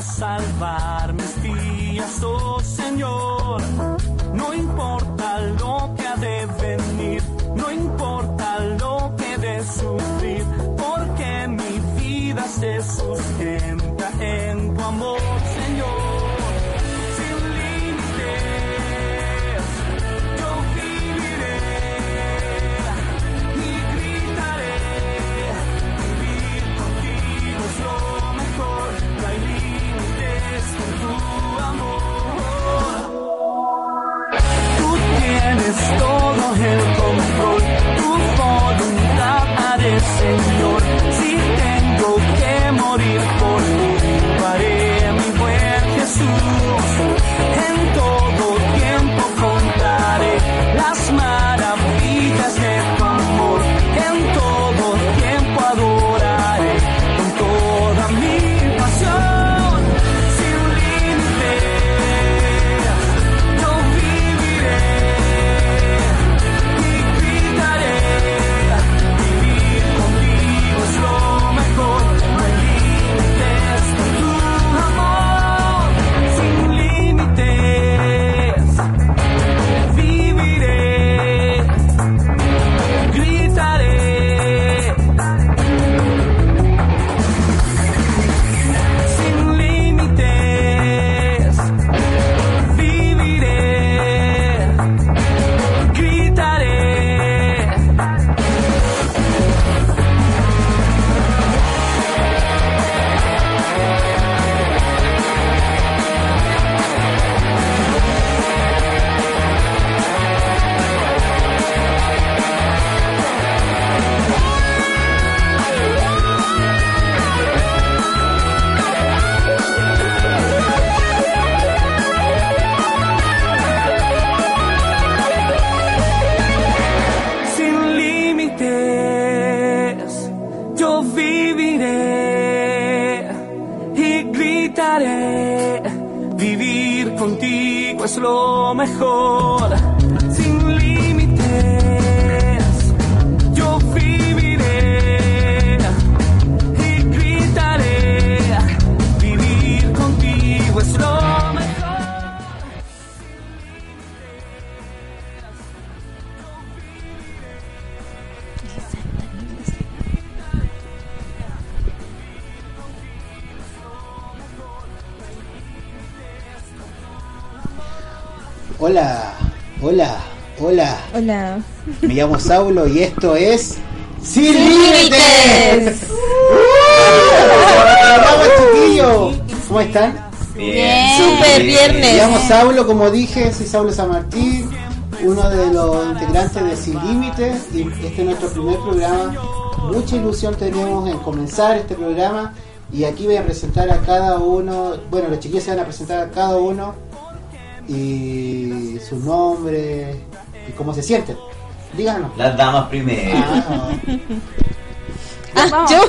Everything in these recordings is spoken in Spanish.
Salvar Señor. Si tengo que morir por hola. Me llamo Saulo y esto es Sin Límites. Límites. ¡Vamos, chiquillos! ¿Cómo están? Bien. Super Me viernes. llamo Saulo, como dije, soy Saulo San Martín, uno de los integrantes de Sin Límites y este es nuestro primer programa. Mucha ilusión tenemos en comenzar este programa y aquí voy a presentar a cada uno, bueno, los chiquillos se van a presentar a cada uno y su nombre cómo se sienten. Díganos. Las damas primero. Ah, Ah, yo.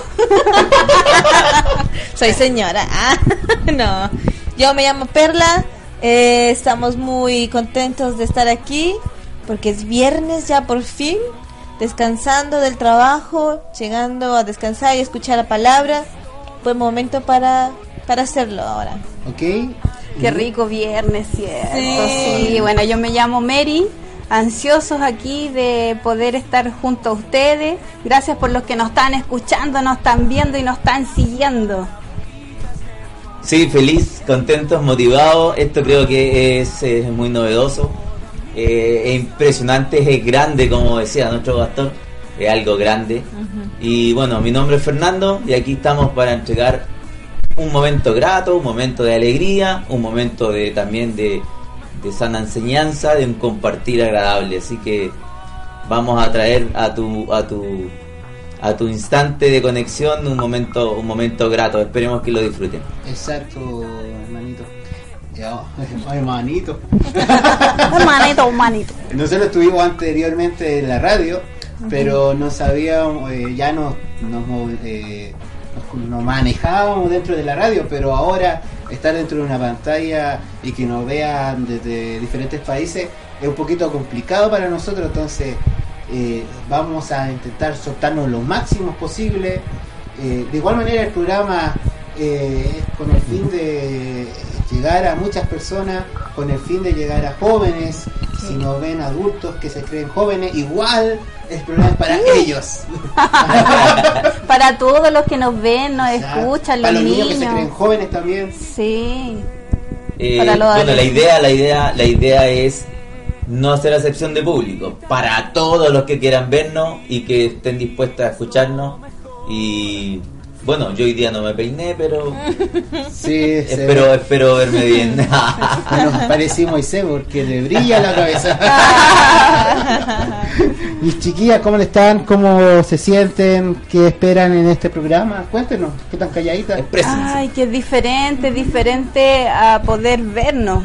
Soy señora. Ah, no. Yo me llamo Perla. eh, estamos muy contentos de estar aquí porque es viernes ya por fin. Descansando del trabajo, llegando a descansar y escuchar la palabra. Buen momento para, para hacerlo ahora. ok. Qué rico viernes, ¿cierto? Sí. Sí. bueno, yo me llamo Mary, ansiosos aquí de poder estar junto a ustedes. Gracias por los que nos están escuchando, nos están viendo y nos están siguiendo. Sí, feliz, contentos, motivados. Esto creo que es, es muy novedoso. Eh, es impresionante, es grande, como decía nuestro pastor. Es algo grande. Y bueno, mi nombre es Fernando y aquí estamos para entregar un momento grato, un momento de alegría, un momento de también de, de sana enseñanza, de un compartir agradable. Así que vamos a traer a tu, a tu, a tu instante de conexión un momento, un momento grato. Esperemos que lo disfruten. Exacto, hermanito. Ya, hermanito. Humanito, humanito. Nosotros estuvimos anteriormente en la radio, pero no sabíamos, eh, ya nos, nos, eh, nos- nos manejábamos dentro de la radio, pero ahora estar dentro de una pantalla y que nos vean desde diferentes países es un poquito complicado para nosotros, entonces eh, vamos a intentar soltarnos lo máximo posible. Eh, de igual manera el programa eh, es con el fin de llegar a muchas personas, con el fin de llegar a jóvenes, si nos ven adultos que se creen jóvenes, igual el programa es para ellos. Para todos los que nos ven, nos Exacto. escuchan, para los los niños que se creen jóvenes también. Sí. Eh, Para los bueno, la idea, la idea, la idea es no hacer acepción de público. Para todos los que quieran vernos y que estén dispuestos a escucharnos. Y bueno, yo hoy día no me peiné, pero Sí, espero, ve. espero verme bien. Bueno, parece Moisés porque le brilla la cabeza. y chiquillas, ¿cómo le están? ¿Cómo se sienten? ¿Qué esperan en este programa? Cuéntenos, ¿qué tan calladitas? Exprésense. Ay, que es diferente, diferente a poder vernos.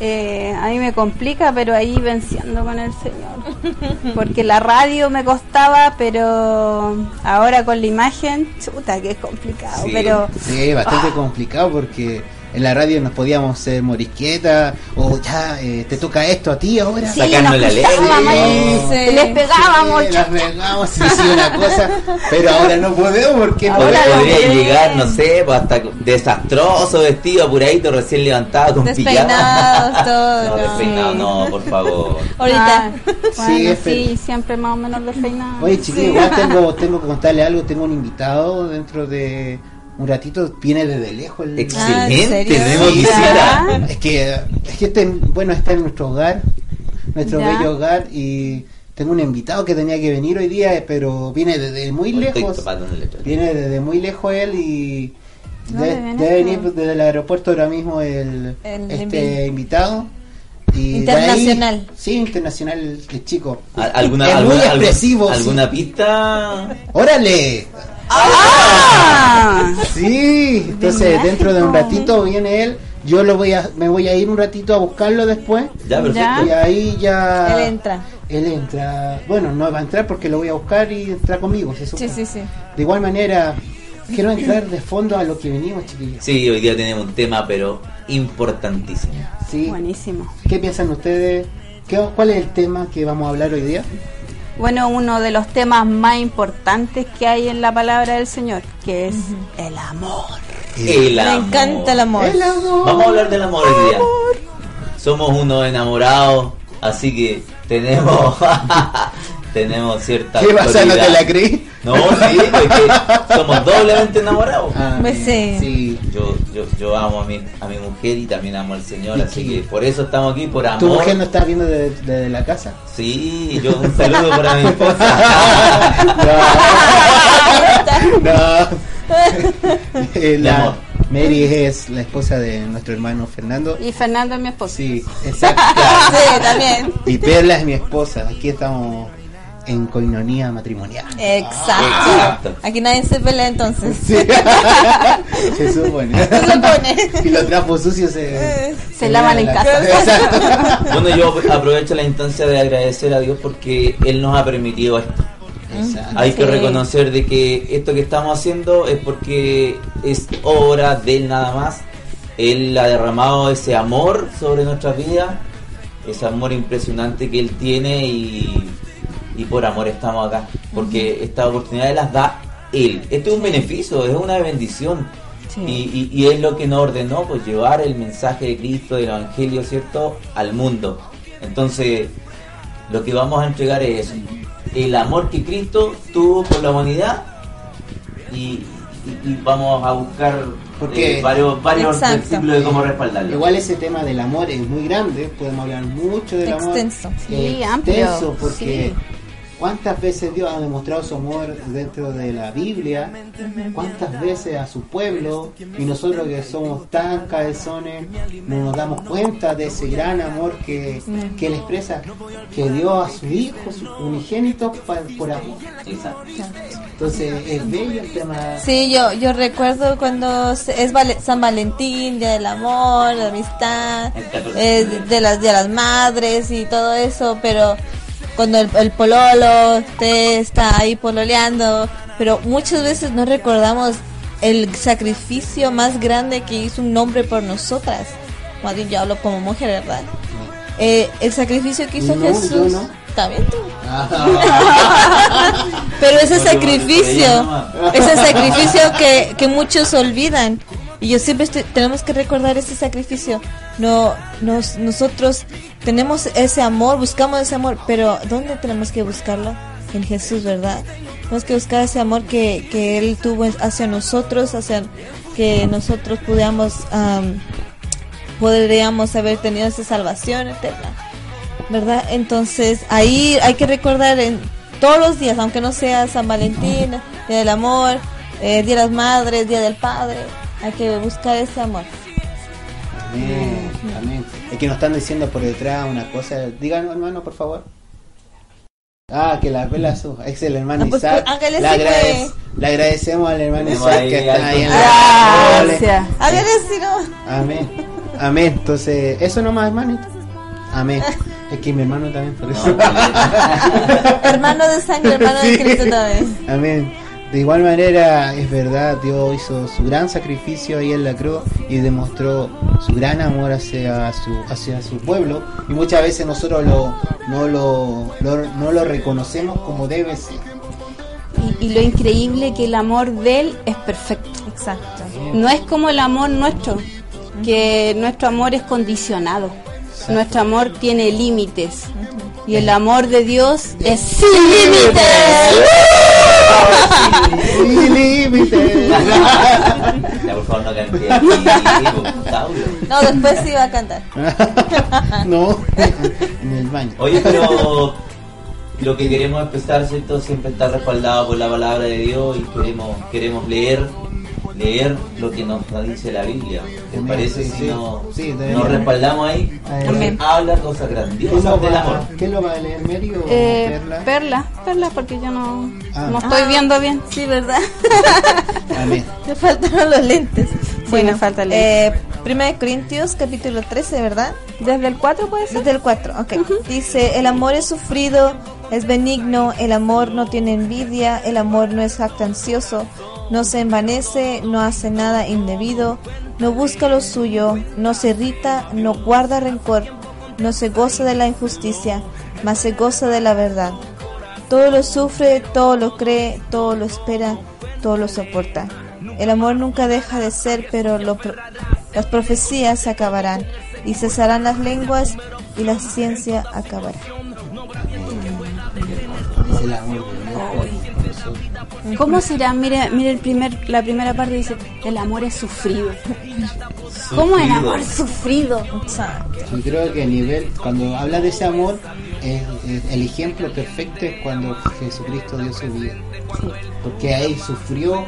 Eh, a mí me complica, pero ahí venciendo con el Señor. Porque la radio me costaba, pero ahora con la imagen, chuta, que es complicado. Sí. Pero Sí, bastante complicado porque en la radio nos podíamos ser morisqueta o ya eh, te toca esto a ti ahora. sí, Sacarnos la ley. pegábamos, Sí, les pegábamos. Sí, las pegamos, sí, sí, una cosa, pero ahora no podemos porque Ahora Podría, llegar, no sé, pues hasta desastroso, vestido, apuradito, recién levantado con pijama. todo, No, no. despeinado, no, por favor. Ahorita. Ah, Sí, bueno, sí, siempre más o menos despeinado. Oye, chiquillos, tengo, tengo que contarle algo. Tengo un invitado dentro de un ratito. Viene desde lejos. El... Excelente, serio? tenemos Sí, visita. ¿Ya? Es que, es que este, bueno, está en nuestro hogar, nuestro Ya. bello hogar. Y tengo un invitado que tenía que venir hoy día, pero viene desde muy Hoy lejos. en. Viene desde muy lejos él y No, de- de debe, venir desde el aeropuerto ahora mismo el, El este invitado. Y de Internacional. ahí- sí, internacional, el, chico. ¿Al- ¿Alguna, es muy alguna, expresivo. sí. ¿Alguna pista? ¡Órale! ¡Ah! Sí, entonces dentro de un ratito viene él. Yo lo voy a, me voy a ir un ratito a buscarlo después. Ya, perfecto. Ya. Y ahí ya. Él entra. Él entra. Bueno, no va a entrar porque lo voy a buscar y entra conmigo. se Sí, sí, sí. De igual manera, quiero entrar de fondo a lo que venimos, chiquillos. Sí, hoy día tenemos un tema, pero importantísimo. Sí. Buenísimo. ¿Qué piensan ustedes? ¿Qué, ¿Cuál es el tema que vamos a hablar hoy día? Bueno, uno de los temas más importantes que hay en la palabra del Señor, que es el amor. El Me amor. encanta el amor. El amor. Vamos a hablar del amor hoy día. Somos unos enamorados, así que tenemos tenemos cierta ¿Qué pasa? ¿No te la creí? No, sí, porque somos doblemente enamorados. Ah, Pues sí. sí. Yo, yo, yo amo a mi, a mi mujer y también amo al Señor, Sí, así sí. que por eso estamos aquí, por amor. ¿Tu mujer no está viendo desde la casa? Sí, yo un saludo para mi esposa. No. Eh, Mi la-. Mary es la esposa de nuestro hermano Fernando. Y Fernando es mi esposo. Sí, exacto. Sí, también. Y Perla es mi esposa. Aquí estamos en coinonía matrimonial. Exacto. Exacto. Aquí nadie se pelea entonces. Sí. Se supone. Se supone. Y los trapos sucios se, Se lavan en casa. Exacto. Bueno, yo aprovecho la instancia de agradecer a Dios porque Él nos ha permitido esto. Exacto. Hay que reconocer de que esto que estamos haciendo es porque es obra de Él nada más. Él ha derramado ese amor sobre nuestras vidas, ese amor impresionante que Él tiene y, y por amor estamos acá. Porque estas oportunidades las da Él. Esto es un beneficio, es una bendición. Sí. Y, y- y es lo que nos ordenó, pues llevar el mensaje de Cristo, del Evangelio, ¿cierto?, al mundo. Entonces, lo que vamos a entregar es el amor que Cristo tuvo por la humanidad y, y- y vamos a buscar Porque- eh, varios, varios versículos de cómo respaldarlo. Igual ese tema del amor es muy grande, podemos hablar mucho del amor. Extenso. Sí, Eh, amplio, extenso, porque cuántas veces Dios ha demostrado su amor dentro de la Biblia, cuántas veces a su pueblo, y nosotros que somos tan cabezones, no nos damos cuenta de ese gran amor que, que Él expresa, que dio a su Hijo, su unigénito, pa- por amor. Exacto. Entonces es bello el tema. Sí, yo, yo recuerdo cuando es Vale- San Valentín, Día del Amor, la amistad, El 14 eh, de las de las madres y todo eso, pero cuando el, el pololo te está ahí pololeando, pero muchas veces no recordamos el sacrificio más grande que hizo un hombre por nosotras. Bien yo hablo como mujer, ¿verdad? Eh, el sacrificio que hizo No, Jesús. no. ¿Está bien tú? Pero ese sacrificio, ese sacrificio que, que muchos olvidan. Y yo siempre estoy- tenemos que recordar ese sacrificio. No, nos, nosotros tenemos ese amor, buscamos ese amor, pero ¿dónde tenemos que buscarlo? En Jesús, ¿verdad? Tenemos que buscar ese amor que, que Él tuvo hacia nosotros, hacia que nosotros pudiéramos, am, podríamos haber tenido esa salvación eterna. ¿verdad? Entonces ahí hay que recordar en todos los días, aunque no sea San Valentín, Día del Amor, eh, Día de las Madres, Día del Padre, hay que buscar ese amor. Amén, amén. Es que nos están diciendo por detrás una cosa. Díganos, hermano, por favor. Ah, que la vela su. Es el hermano Ah, pues, Isaac. pues, agradece- pues. le agradecemos al hermano Isaac ahí que está ahí en la. Gracias. A ver si no. Amén. Amén. Entonces, eso nomás, hermanito. Amén. Es que mi hermano también, por eso. No, no, Hermano de sangre, hermano de. Cristo también. Amén. De igual manera, es verdad, Dios hizo su gran sacrificio ahí en la cruz y demostró su gran amor hacia su, hacia su pueblo. Y muchas veces nosotros lo, no, lo, lo- no lo reconocemos como debe ser. Y, y lo increíble que el amor de él es perfecto. Exacto. No es como el amor nuestro, que nuestro amor es condicionado. Nuestro amor tiene límites. Y el amor de Dios es sin límites. Sin límites. Ya, por favor, no cante aquí. No, después sí va a cantar. no, en el baño. Oye, pero lo que queremos empezar, ¿cierto? Siempre está respaldado por la palabra de Dios y queremos queremos leer leer lo que nos dice la Biblia. ¿Te parece Sí, si no, sí, nos respaldamos ahí? Amén. Habla cosas ¿Qué grandiosas del amor. ¿Qué lo va a leer, Mary o Eh, Perla? perla, porque yo no, Ah. no estoy Ah. viendo bien. Sí, ¿verdad? Amén. Me faltaron los lentes. me falta el lente. eh, Primera de Corintios, capítulo 13, ¿verdad? Desde el 4 puede ser. Desde el 4, ok. Dice, el amor es sufrido, es benigno, el amor no tiene envidia, el amor no es jactancioso, no se envanece, no hace nada indebido, no busca lo suyo, no se irrita, no guarda rencor, no se goza de la injusticia, mas se goza de la verdad. Todo lo sufre, todo lo cree, todo lo espera, todo lo soporta. El amor nunca deja de ser, pero lo pro- las profecías se acabarán y cesarán las lenguas y la ciencia acabará. ¿Cómo será? Mire, mire el primer, la primera parte dice, el amor es sufrido. ¿Cómo el amor es sufrido? Yo creo que a nivel, cuando habla de ese amor, es- es- el ejemplo perfecto es cuando Jesucristo dio su vida. Porque ahí sufrió,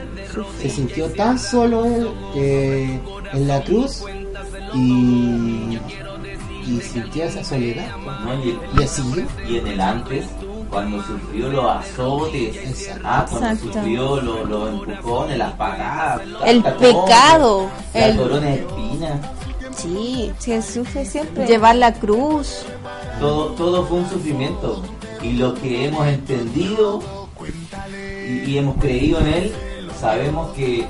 se sintió tan solo él eh, en la cruz y, y sintió esa soledad. ¿no? Y, Y así, y en el antes, cuando sufrió los azotes, Exacto. ah, cuando Exacto. sufrió los, los empujones, las patadas, El pecado, cosa, la el- corona de espinas, Sí. Si él sufre siempre. Llevar la cruz. Todo, todo fue un sufrimiento. Y lo que hemos entendido y, y hemos creído en él, sabemos que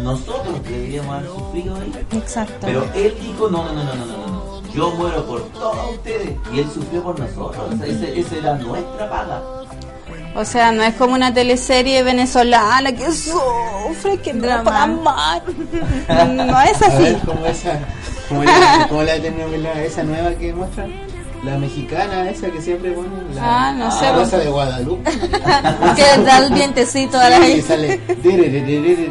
nosotros deberíamos haber sufrido ahí. Exacto. Pero él dijo, no, no, no, no, no, no, no. Yo muero por todos ustedes. Y él sufrió por nosotros. O sea, ese- esa era nuestra paga. O sea, no es como una teleserie venezolana que sufre, que no para amar. No es a así. ver cómo esa, cómo la, cómo la telenovela esa nueva que muestra. La mexicana esa que siempre ponen. La, Ah, no sé, La pues. Rosa de Guadalupe. que da el vientecito a la Sí, que sale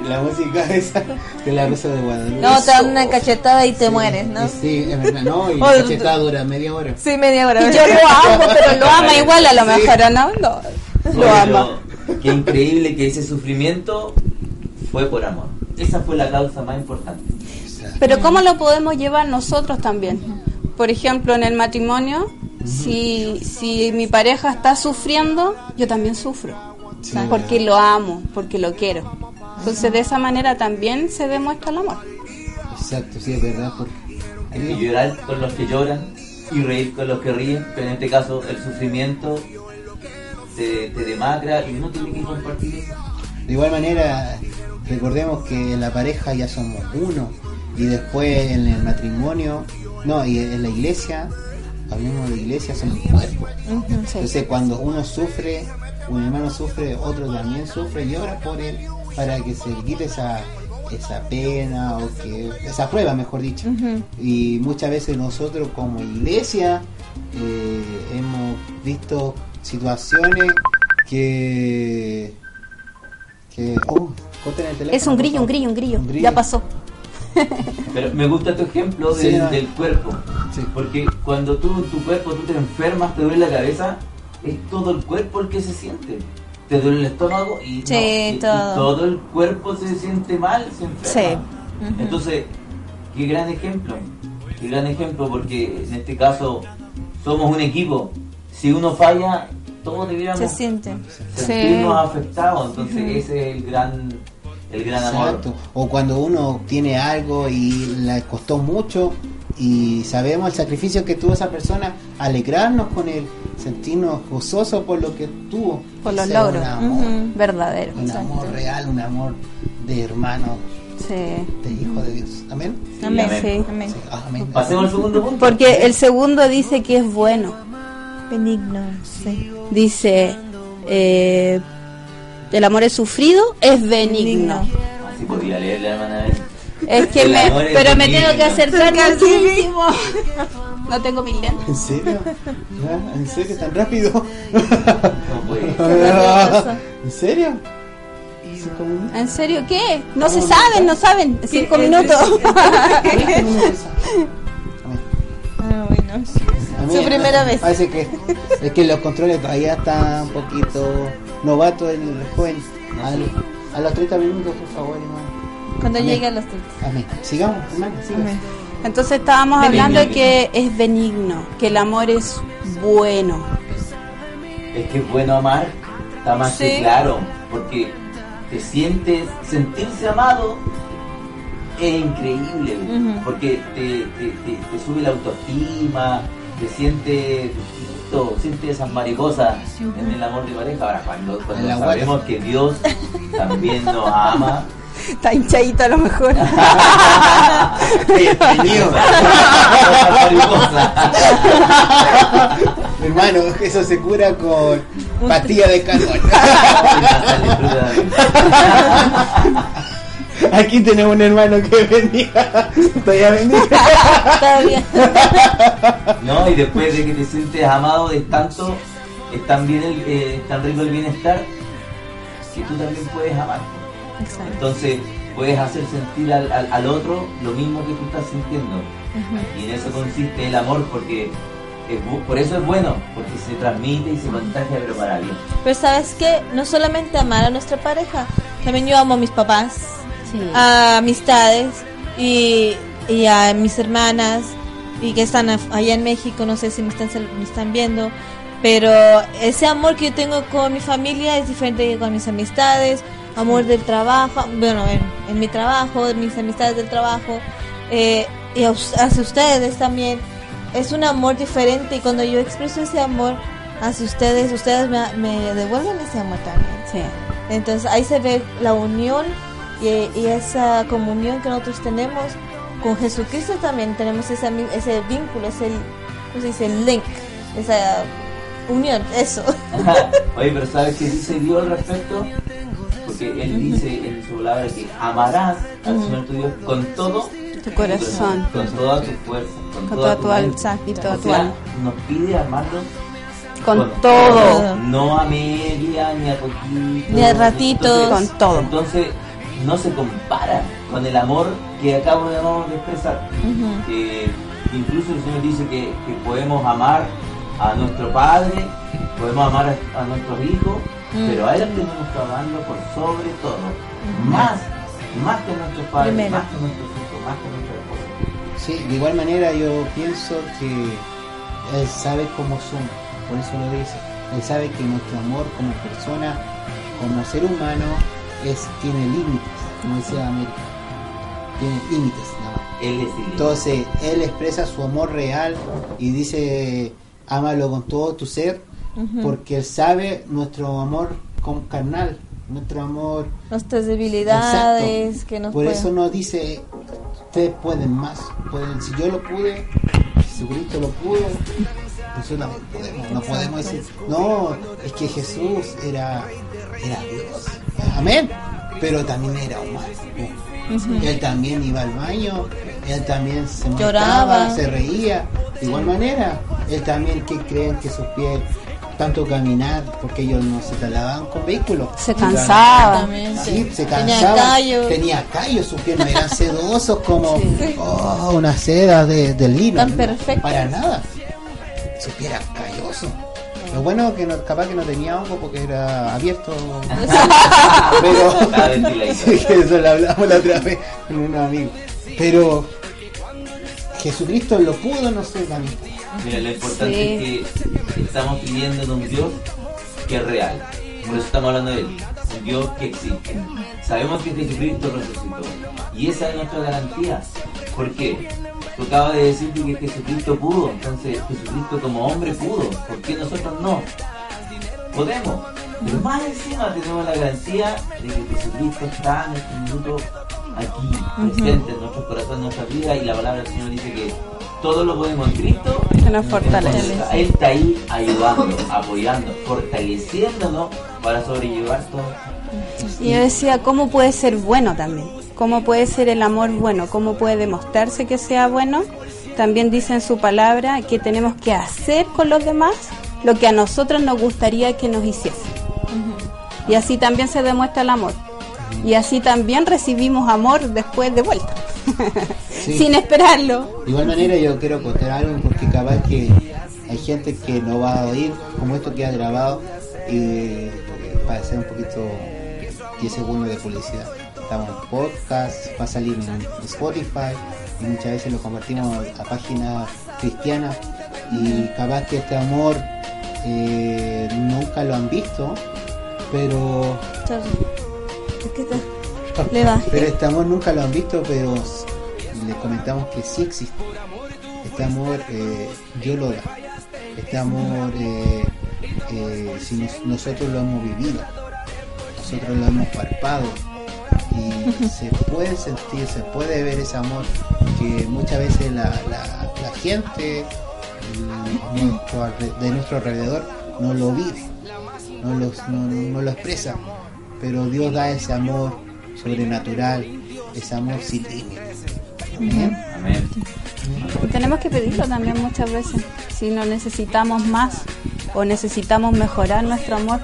la música esa de la Rosa de Guadalupe. No, te dan una cachetada y te mueres, ¿no? Y Sí, es verdad, no, y la cachetada dura media hora. Sí, media hora. Y yo lo amo, pero lo ama igual a lo Sí. mejor, ¿o ¿no? Lo ama. Qué increíble que ese sufrimiento fue por amor. Esa fue la causa más importante. Pero ¿cómo lo podemos llevar nosotros también? Por ejemplo, en el matrimonio, si, si mi pareja está sufriendo, yo también sufro. Sí. Porque lo amo, porque lo quiero. Entonces, de esa manera también se demuestra el amor. Exacto, sí, es verdad. Porque... Hay que llorar con los que lloran y reír con los que ríen, pero en este caso el sufrimiento te, te demacra y uno tiene que compartir eso. De igual manera, recordemos que en la pareja ya somos uno y después en el matrimonio, no, y en la iglesia, hablemos de iglesia, somos un cuerpo. Entonces cuando uno sufre, un hermano sufre, otro también sufre y ora por él para que se le quite esa esa pena o que esa prueba mejor dicho y muchas veces nosotros como iglesia eh, hemos visto situaciones que que oh, corten el teléfono, Es un grillo, un grillo. Un grillo. Ya pasó. Pero me gusta tu ejemplo Sí, del, cuerpo, Sí. porque cuando tú en tu cuerpo tú te enfermas, te duele la cabeza, es todo el cuerpo el que se siente. Te duele el estómago y, Sí, todo. todo el cuerpo se siente mal, se enferma. Sí. Entonces, qué gran ejemplo, qué gran ejemplo, porque en este caso somos un equipo. Si uno falla, todos debiéramos Se siente. sentirnos afectados. Entonces, ese es el gran, el gran amor. O cuando uno tiene algo y le costó mucho y sabemos el sacrificio que tuvo esa persona, alegrarnos con él, sentirnos gozosos por lo que tuvo. Por los logros. Un amor. Verdadero. un amor real, un amor de hermano, Sí. de hijo de Dios. Amén. Amén. Sí. Amén. Sí, ah, amén. Pasemos al segundo punto. Porque el segundo dice que es bueno. Benigno. Sí. Dice, eh, el amor es sufrido, es benigno. Así podía leer la hermana. Es que me, pero me tengo que acercar muchísimo. No tengo mis lentes. ¿En serio? ¿En serio? ¿Tan rápido? No puede. ¿En serio? ¿En serio qué? No se saben, no saben. Cinco minutos. Su primera vez. Parece que es que los controles todavía están un poquito novato el joven. A, a los 30 minutos, por favor, hermano. Cuando Amén. llegue a los 30. Amén. Sigamos, hermano. sigamos. Amén. Entonces estábamos Benigno. hablando de que es benigno, que el amor es bueno. Es que es bueno amar, está más que claro, porque te sientes, sentirse amado es increíble, porque te, te, te- te sube la autoestima, te sientes, todo, sientes esas mariposas en el amor de pareja. Ahora, cuando, cuando la sabemos que Dios también nos ama, Está hinchadito a lo mejor. Hermano, eso se cura con pastilla de calor. Aquí tenemos un hermano que bendiga. Todavía bendiga. Todavía. No, y después de que te sientes amado, es tanto, es tan, bien el, eh, es tan rico el bienestar, que tú también puedes amar. Exacto. Entonces puedes hacer sentir al, al- al otro lo mismo que tú estás sintiendo. Y en eso consiste el amor, porque es por eso es bueno, porque se transmite y se contagia, pero para bien. Pero sabes que no solamente amar a nuestra pareja, también yo amo a mis papás, Sí. a amistades y, y a mis hermanas y que están allá en México, no sé si me están, me están viendo, pero ese amor que yo tengo con mi familia es diferente que con mis amistades, amor del trabajo, bueno, en, en mi trabajo, mis amistades del trabajo, eh, y hacia ustedes también. Es un amor diferente y cuando yo expreso ese amor hacia ustedes, ustedes me, me devuelven ese amor también. Sí. Entonces ahí se ve la unión y, y esa comunión que nosotros tenemos con Jesucristo también tenemos ese, ami- ese vínculo, ese, ¿cómo se dice? link, esa unión, eso. Oye, pero ¿sabes qué dice Dios al respecto? Porque Él dice en su palabra que amarás al Señor tu Dios con todo Tu corazón. Con toda tu fuerza. Con, Con toda toda tu alma y toda O tu sea, alma. Nos pide amarnos Con todo. No a media, ni a poquito. Ni a ratitos. Con todo. Entonces, no se compara con el amor que acabo de de expresar. Que incluso el Señor dice que, que podemos amar a nuestro Padre, podemos amar a, a nuestros hijos, Mm. pero a Él tenemos que amarlo por sobre todo. Más, más que a nuestros padres, Primero. más que a nuestros hijos, más que a nuestra esposa. Sí, de igual manera yo pienso que Él sabe cómo somos, por eso lo dice. Él sabe que nuestro amor como persona, como ser humano, es, tiene límites, como decía América. Tiene límites, nada más. Él es el Entonces, Él expresa su amor real y dice, ámalo con todo tu ser, porque Él sabe nuestro amor con carnal, nuestro amor Nuestras debilidades, Exacto. que nos Por pueden- eso nos dice, ustedes pueden más. Pueden, si yo lo pude, Jesucristo lo pudo, nosotros también podemos. No podemos decir, no, es que Jesús era, era Dios. Amén. Pero también era humano. Él también iba al baño, él también se Lloraba. se reía. De igual manera, él también que creen que sus pies tanto caminar, porque ellos no se trasladaban con vehículos. Se cansaba. Sí, se Tenía cansaba. callos. Tenía callos, sus pies no eran sedosos como Sí. oh, una seda de, lino. Tan ¿no? perfecto. Para nada. Sus pies eran callosos. Lo bueno que no, capaz que no tenía hongo porque era abierto. Pero. Sí, que eso lo hablamos la otra vez con un amigo. Pero Jesucristo lo pudo, no sé, también. Mira, lo importante Sí. es que estamos pidiendo de un Dios que es real. Por eso estamos hablando de él. Un Dios que existe. Sabemos que Jesucristo resucitó. Y esa es nuestra garantía. ¿Por qué? Tú acabas de decir que Jesucristo pudo. Entonces Jesucristo como hombre pudo. ¿Por qué nosotros no? Podemos. Pero más encima tenemos la garantía de que Jesucristo está en este minuto aquí, presente en nuestros corazones, en nuestras vidas. Y la palabra del Señor dice que todo lo podemos en Cristo Que nos fortalece. Él está ahí ayudando, apoyando, fortaleciéndonos para sobrellevar todo. Y yo decía, ¿cómo puede ser bueno también? ¿Cómo puede ser el amor bueno? ¿Cómo puede demostrarse que sea bueno? También dice en su palabra que tenemos que hacer con los demás lo que a nosotros nos gustaría que nos hiciesen. Y así también se demuestra el amor. Y así también recibimos amor después de vuelta. Sí. Sin esperarlo. De igual manera yo quiero contar algo porque capaz que hay gente que no va a oír, como esto queda grabado, y eh, para hacer un poquito 10 segundos de publicidad. Estamos en podcast, va a salir en Spotify y muchas veces lo compartimos a páginas cristianas y capaz que este amor eh, nunca lo han visto, pero pero este amor nunca lo han visto, pero les comentamos que sí existe. Este amor eh, Dios lo da. Este amor, eh, eh, si nos- nosotros lo hemos vivido, nosotros lo hemos palpado y se puede sentir, se puede ver ese amor que muchas veces la, la- la gente el- nuestro alre- de nuestro alrededor no lo vive, no lo, no- no lo expresa, pero Dios da ese amor sobrenatural, ese amor sin límites. Amén. Amén. Y tenemos que pedirlo también muchas veces. Si no necesitamos más o necesitamos mejorar nuestro amor,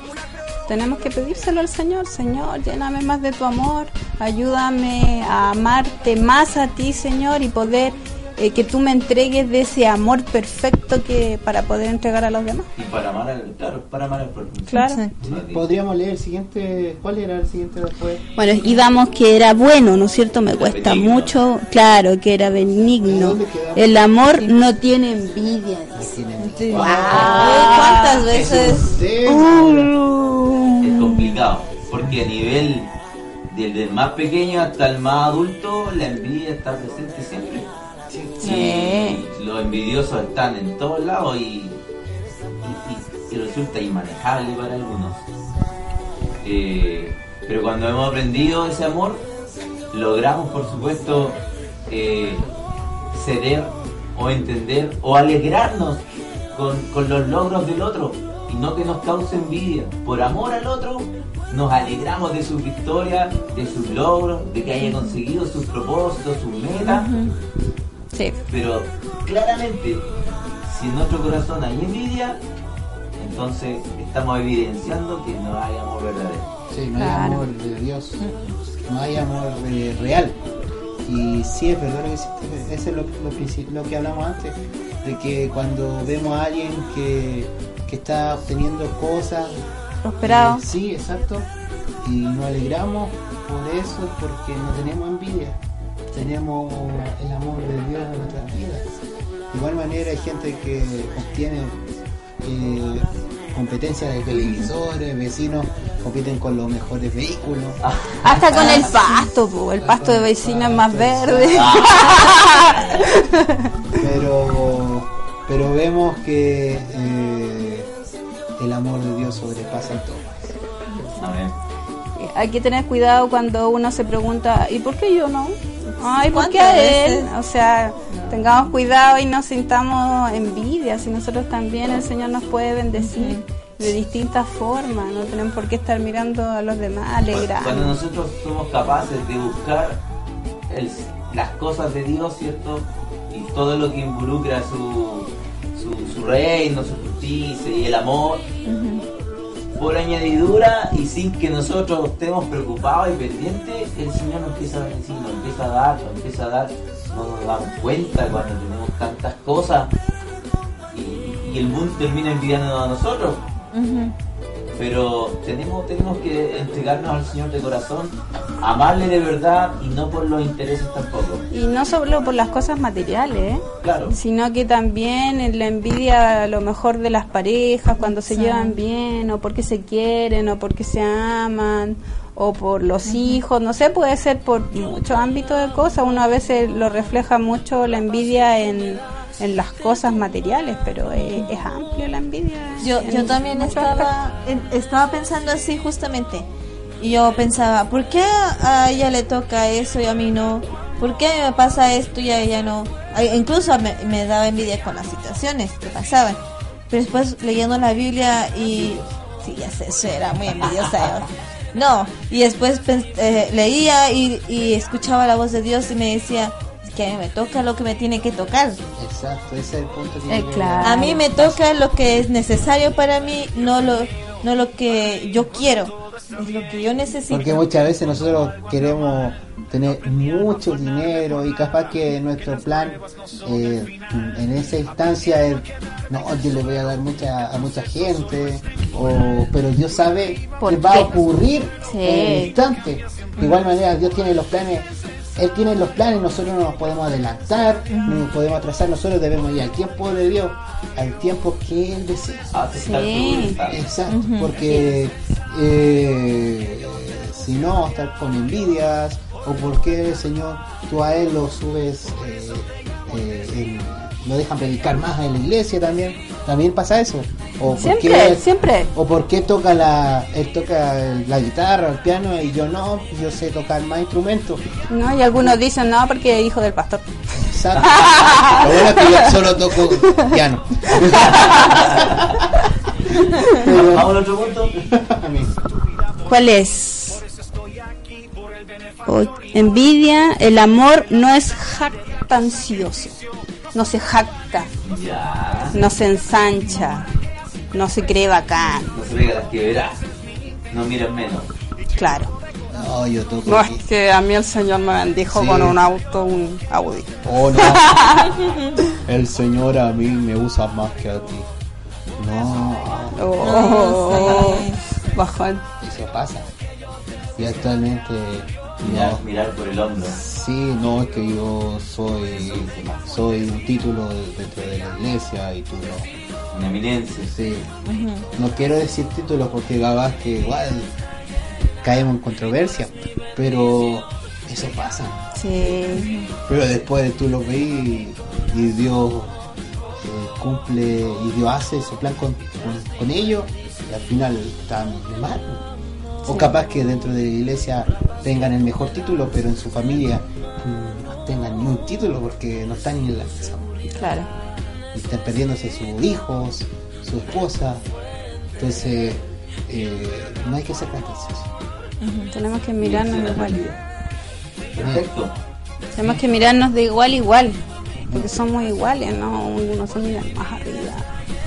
tenemos que pedírselo al Señor. Señor, lléname más de tu amor. Ayúdame a amarte más a ti, Señor, y poder eh, que tú me entregues de ese amor perfecto que para poder entregar a los demás. Y para amar al, claro, para amar al prójimo. Claro. Podríamos leer el siguiente, ¿cuál era el siguiente después? Bueno, y damos que era bueno, ¿no es cierto? Me cuesta benigno. mucho, claro, que era benigno. El amor no tiene envidia. dice. Sí. Ah. ¿Cuántas veces? Sí. Complicado, porque a nivel desde el más pequeño hasta el más adulto, la envidia está presente siempre. Sí. Y los envidiosos están en todos lados y, y- y- y resulta inmanejable para algunos. Eh, pero cuando hemos aprendido ese amor, logramos, por supuesto, eh, ceder o entender o alegrarnos con, con los logros del otro. Y no que nos cause envidia. Por amor al otro, nos alegramos de sus victorias, de sus logros, de que haya conseguido sus propósitos, sus metas. Sí. Pero claramente, si en nuestro corazón hay envidia, entonces estamos evidenciando que no hay amor verdadero. Sí, no Claro. hay amor de Dios, no hay amor eh, real. Y sí es verdad lo que eso es lo, lo princi- lo que hablamos antes, de que cuando vemos a alguien que, que está obteniendo cosas, Prosperado. eh, sí, exacto, y nos alegramos por eso, porque no tenemos envidia, tenemos el amor de Dios en nuestras vidas. De igual manera hay gente que obtiene eh, competencias de televisores, vecinos compiten con los mejores vehículos. Hasta con el pasto, po. el pasto de vecino es más verde. pero pero vemos que eh, el amor de Dios sobrepasa todo. Amén. Hay que tener cuidado cuando uno se pregunta, ¿y por qué yo no? Ay, ¿por qué ¿Cuántas a él? veces? O sea, tengamos cuidado y no sintamos envidia, si nosotros también el Señor nos puede bendecir de distintas formas, no tenemos por qué estar mirando a los demás, Cuando alegrando. nosotros somos capaces de buscar el- las cosas de Dios, ¿cierto? Y todo lo que involucra su, su, su reino, su justicia y el amor, por añadidura y sin que nosotros estemos preocupados y pendientes, el Señor nos empieza a bendecir, nos empieza a dar, nos empieza a dar, no nos damos cuenta cuando tenemos tantas cosas y, y el mundo termina envidiándonos a nosotros. Pero tenemos, tenemos que entregarnos al Señor de corazón, amarle de verdad y no por los intereses tampoco. Y no solo por las cosas materiales, ¿eh? Claro. sino que también en la envidia a lo mejor de las parejas cuando se llevan bien o porque se quieren o porque se aman o por los hijos, no sé, puede ser por muchos ámbitos de cosas, uno a veces lo refleja mucho la envidia en, en las cosas materiales, pero es, es amplio la envidia. Yo, en yo también estaba, en- estaba pensando así justamente. Y yo pensaba, ¿por qué a ella le toca eso y a mí no? ¿Por qué a mí me pasa esto y a ella no? Incluso me, me daba envidia con las situaciones que pasaban. Pero después leyendo la Biblia y... Sí, ya sé, eso era muy envidiosa. yo. No, y después eh, leía y, y escuchaba la voz de Dios y me decía, que a mí me toca lo que me tiene que tocar. Exacto, ese es el punto que Eh, claro. A mí me toca lo que es necesario para mí, no lo, no lo que yo quiero, es lo que yo necesito. Porque muchas veces nosotros queremos tener mucho dinero y capaz que nuestro plan eh, en esa instancia es, no, yo le voy a dar mucha, a mucha gente, o, pero Dios sabe ¿Por que va a ocurrir Sí. en el instante. De igual manera Dios tiene los planes, Él tiene los planes, nosotros no nos podemos adelantar, no nos podemos atrasar, nosotros debemos ir al tiempo de Dios, al tiempo que Él desea. Aceptar Sí. Exacto, porque eh, si no, estar con envidias, o porque Señor, tú a él lo subes, eh, eh, en- lo dejan predicar más en la iglesia también, también pasa eso. O Siempre, porque, siempre. O porque toca la, él toca la guitarra, el piano, y yo no, yo sé tocar más instrumentos. ¿no? Y algunos dicen, no, porque es hijo del pastor. Exacto. Lo bueno es que yo solo toco piano. Vamos al otro punto. ¿Cuál es? O- envidia, el amor no es jactancioso, no se jacta, Ya. no se ensancha, no se cree bacán, No se pega las que verás. No miren menos. claro. No, yo toco. No es que a mí el Señor me bendijo Sí. con un auto, un Audi. Oh, no. El Señor a mí me usa más que a ti. No, Oh, sí. bajón. eso pasa. Y actualmente, Mirar, no. mirar por el hombro. Sí, no, es que yo soy soy un título de- dentro de la iglesia y tú no. Una eminencia. Sí. No quiero decir títulos porque capaz que igual caemos en controversia, pero eso pasa. Sí, Pero después tú lo ves y, y Dios eh, cumple y Dios hace su plan con, con, con ellos y al final están mal. O capaz que dentro de la iglesia tengan el mejor título, pero en su familia no tengan ni un título porque no están ni en la mesa. claro. Y están perdiéndose sus hijos, su esposa. Entonces, eh, no hay que ser pretencioso. Tenemos que mirarnos la igual. Perfecto. Tenemos que mirarnos de igual a igual. Porque somos iguales, ¿no? Uno se mira más arriba,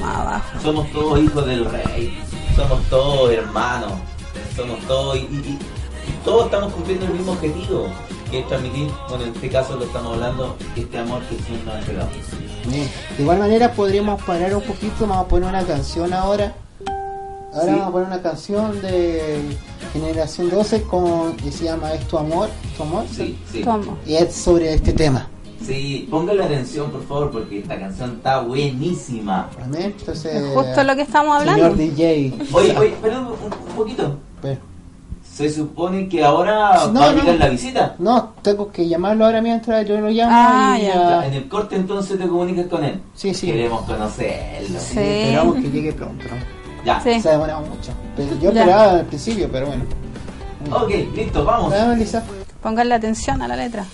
más abajo. Somos todos hijos del rey, somos todos hermanos, somos todos y, y- y- y todos estamos cumpliendo el mismo objetivo, que es transmitir, bueno en este caso lo estamos hablando, este amor que Señor nos ha entregado. Bien. De igual manera podríamos parar un poquito, vamos a poner una canción ahora. Ahora Sí. vamos a poner una canción de Generación 12 con, que se llama Es tu amor, tu amor, Sí, sí. Y es sobre este tema. Sí, póngale atención por favor porque esta canción está buenísima. Amén. Entonces, Es justo lo que estamos señor hablando. DJ. Oye, oye, perdón un, un poquito. Se supone que ahora No, va a no. llegar la visita. no, tengo que llamarlo ahora mientras yo lo llamo. Ah, y ya. Ya, En el corte entonces te comunicas con él. Sí, sí. Queremos conocerlo. Sí. Esperamos que llegue pronto. ¿no? Ya. Sí. Se ha demorado mucho. Pero yo esperaba al principio, pero bueno. Ok, listo, vamos. Lisa. Pónganle atención a la letra.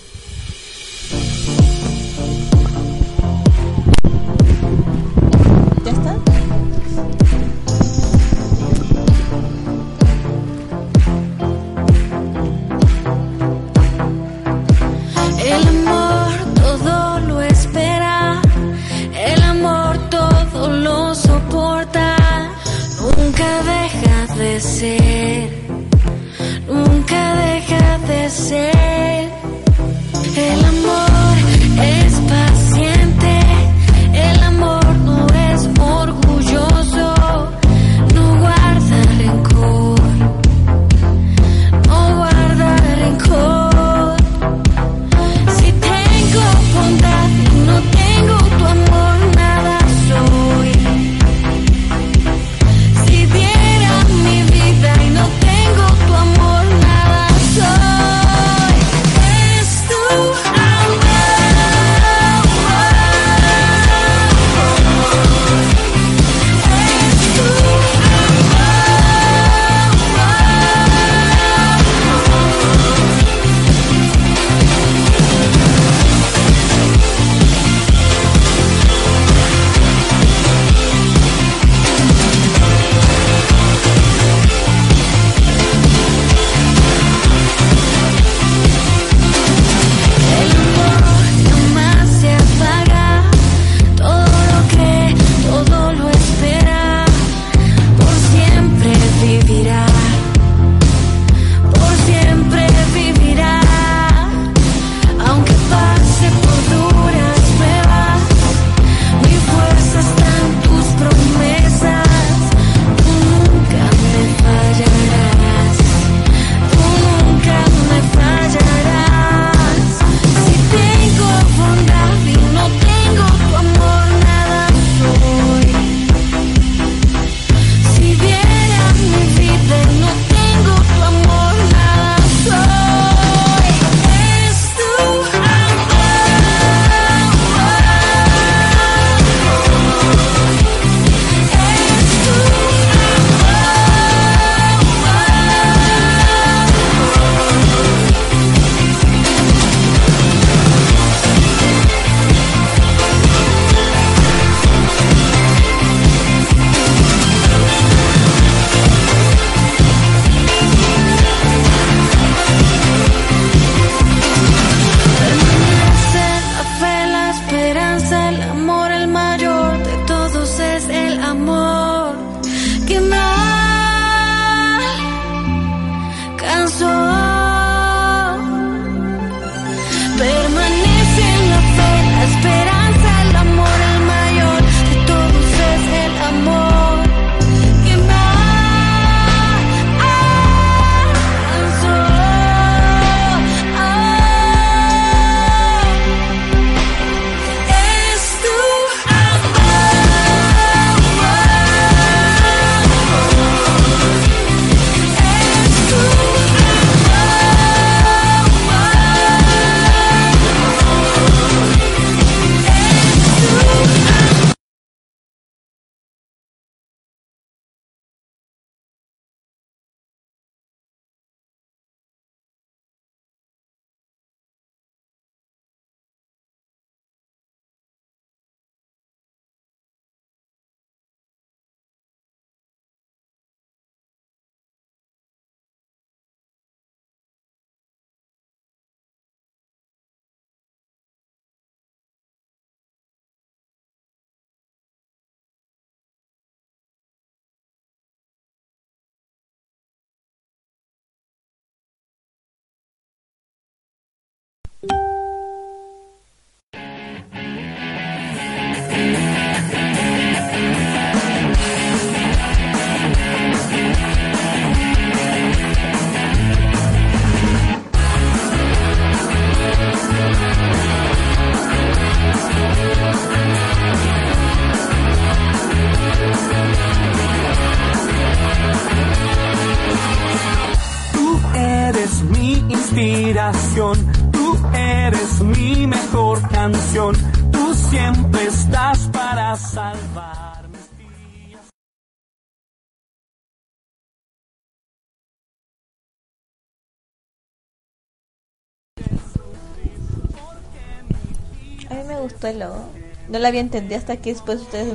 Gustó el logo. No la había entendido hasta que después ustedes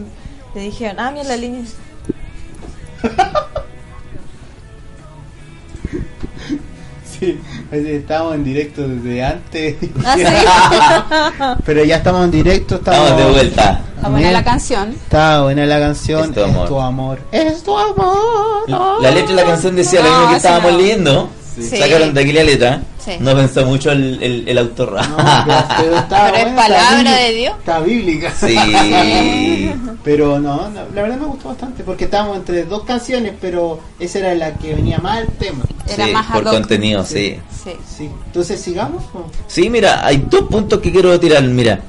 me dijeron, ah, mira la línea. Sí, estábamos en directo desde antes. Ah, Pero ya estamos en directo, estamos, Estamos de vuelta. Está buena la canción. Está buena la canción. Es tu amor. Es tu amor. Es tu amor. La letra de la canción decía lo No, mismo que ese estábamos no. leyendo. Sí. Sacaron de aquí la letra. Sí. No pensó mucho el, el, el autor. No, pero, pero está Pero es palabra bíblica, de Dios. Está bíblica. sí. Pero no, no, la verdad me gustó bastante porque estábamos entre dos canciones, pero esa era la que venía más al tema. Era Sí, más por contenido, sí. Sí. Sí. Entonces sigamos. ¿o? Sí, mira, hay dos puntos que quiero tirar. Mira,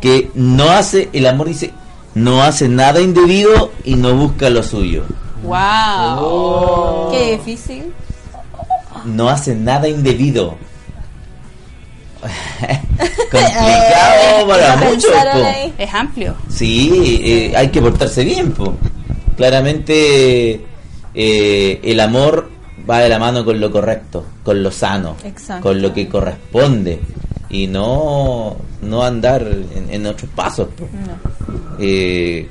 que no hace, el amor dice, no hace nada indebido y no busca lo suyo. Wow. Oh. Qué difícil. No hace nada indebido. Complicado para Ya muchos. Es amplio. Sí, eh, hay que portarse bien, po. Claramente eh, el amor va de la mano con lo correcto, con lo sano, Exacto. con lo que corresponde y no no andar en, en otros pasos. No. Eh,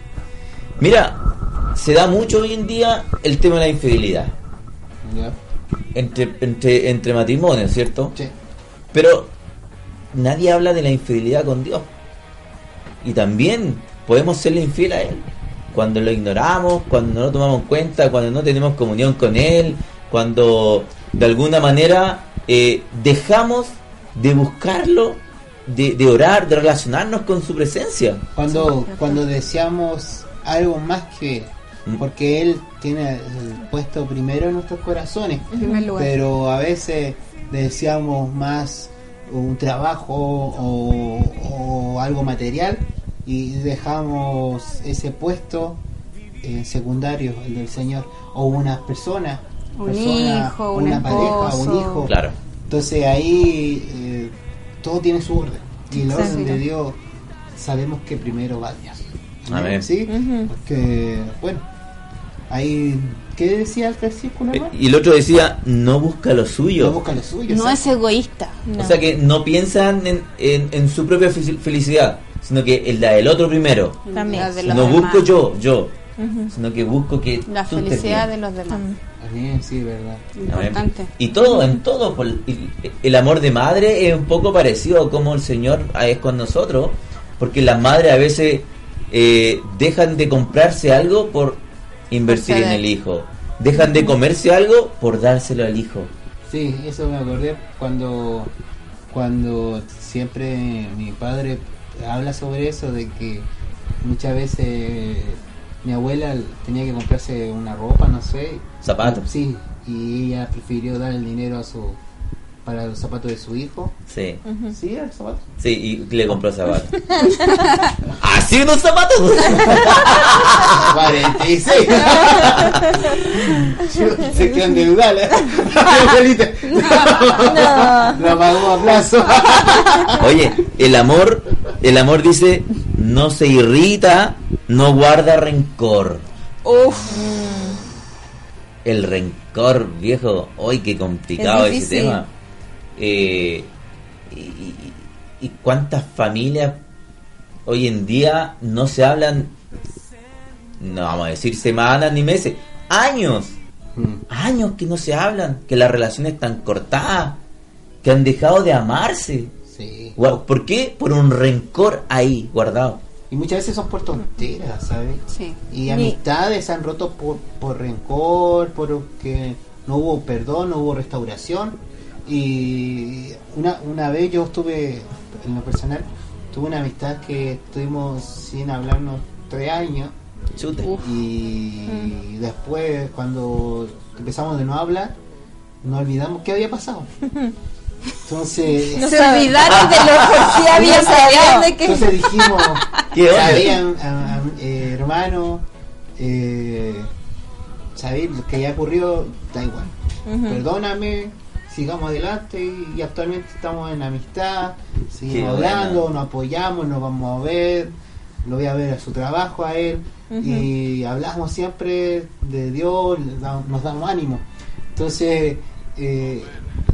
mira, se da mucho hoy en día el tema de la infidelidad. Entre entre entre matrimonios, ¿cierto? Sí. Pero nadie habla de la infidelidad con Dios. Y también podemos serle infiel a Él. Cuando lo ignoramos, cuando no lo tomamos en cuenta, cuando no tenemos comunión con Él, cuando de alguna manera eh, dejamos de buscarlo, de, de orar, de relacionarnos con su presencia. Cuando, cuando deseamos algo más que. Porque él tiene el puesto primero en nuestros corazones pero a veces deseamos más un trabajo o, o algo material y dejamos ese puesto eh, secundario el del señor o una persona Un persona, hijo, un una pareja un hijo Claro. entonces ahí eh, todo tiene su orden y el orden de Dios sabemos que primero va Dios. Amén. ¿Sí? Porque, bueno, ahí, ¿qué decía el versículo? Eh? Y el otro decía, no busca lo suyo. No busca lo suyo. No es egoísta. No. O sea que no piensan en, en- en su propia fel- felicidad, sino que el la del otro primero. También. No demás. busco yo, yo, sino que busco que La tú felicidad de los demás. Amén, sí, verdad. Importante. Y todo, en todo. por- el, el amor de madre es un poco parecido a como el Señor es con nosotros, porque las madres a veces eh, dejan de comprarse algo por invertir en el hijo, dejan de comerse algo por dárselo al hijo. Sí, eso me acordé cuando, cuando siempre mi padre habla sobre eso, de que muchas veces mi abuela tenía que comprarse una ropa, no sé. Zapatos. Sí, y ella prefirió dar el dinero a su para los zapatos de su hijo. Sí, Sí, el zapato. sí, y le compró zapatos. ¿Así unos zapatos? 46. Se quedan endeudadas. Abuelita. No. Lo pagó a plazo. Oye, el amor, el amor dice, no se irrita, no guarda rencor. Uf. El rencor, viejo, hoy qué complicado Es ese tema. Eh, y, y- cuántas familias hoy en día no se hablan, no vamos a decir semanas ni meses, años, años que no se hablan, que las relaciones están cortadas, que han dejado de amarse. Sí. ¿Por qué? Por un rencor ahí guardado. Y muchas veces son por tonteras, ¿sabes? Sí. Y amistades se han roto por, por rencor, porque no hubo perdón, no hubo restauración. Y una, una vez yo estuve, en lo personal, tuve una amistad que estuvimos sin hablarnos tres años. Chute. Y después, cuando empezamos de no hablar, nos olvidamos qué había pasado. Entonces, No Se sabe. olvidaron de lo que sí había de qué. entonces dijimos, ¿Qué sabían, a- a- eh, hermano, eh, sabéis lo que haya ocurrido, da igual. Perdóname sigamos adelante y, y actualmente estamos en amistad, seguimos Qué hablando, nos apoyamos, nos vamos a ver, lo voy a ver a su trabajo a él y hablamos siempre de Dios, nos damos ánimo. Entonces, eh,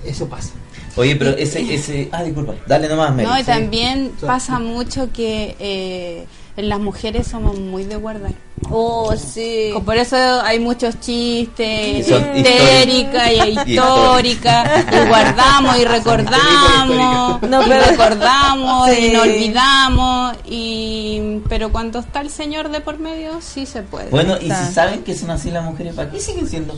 eso pasa. Oye, pero ese, ese, ah, disculpa, dale nomás, Mary. No, y también Sí. pasa mucho que eh, en las mujeres somos muy de guardar. Oh, sí. Por eso hay muchos chistes, histérica y históricas. histórica, y guardamos y recordamos, No, y recordamos Sí. y no olvidamos, y pero cuando está el Señor de por medio, sí se puede. Bueno, y Está. si saben que son así las mujeres, ¿para qué siguen siendo?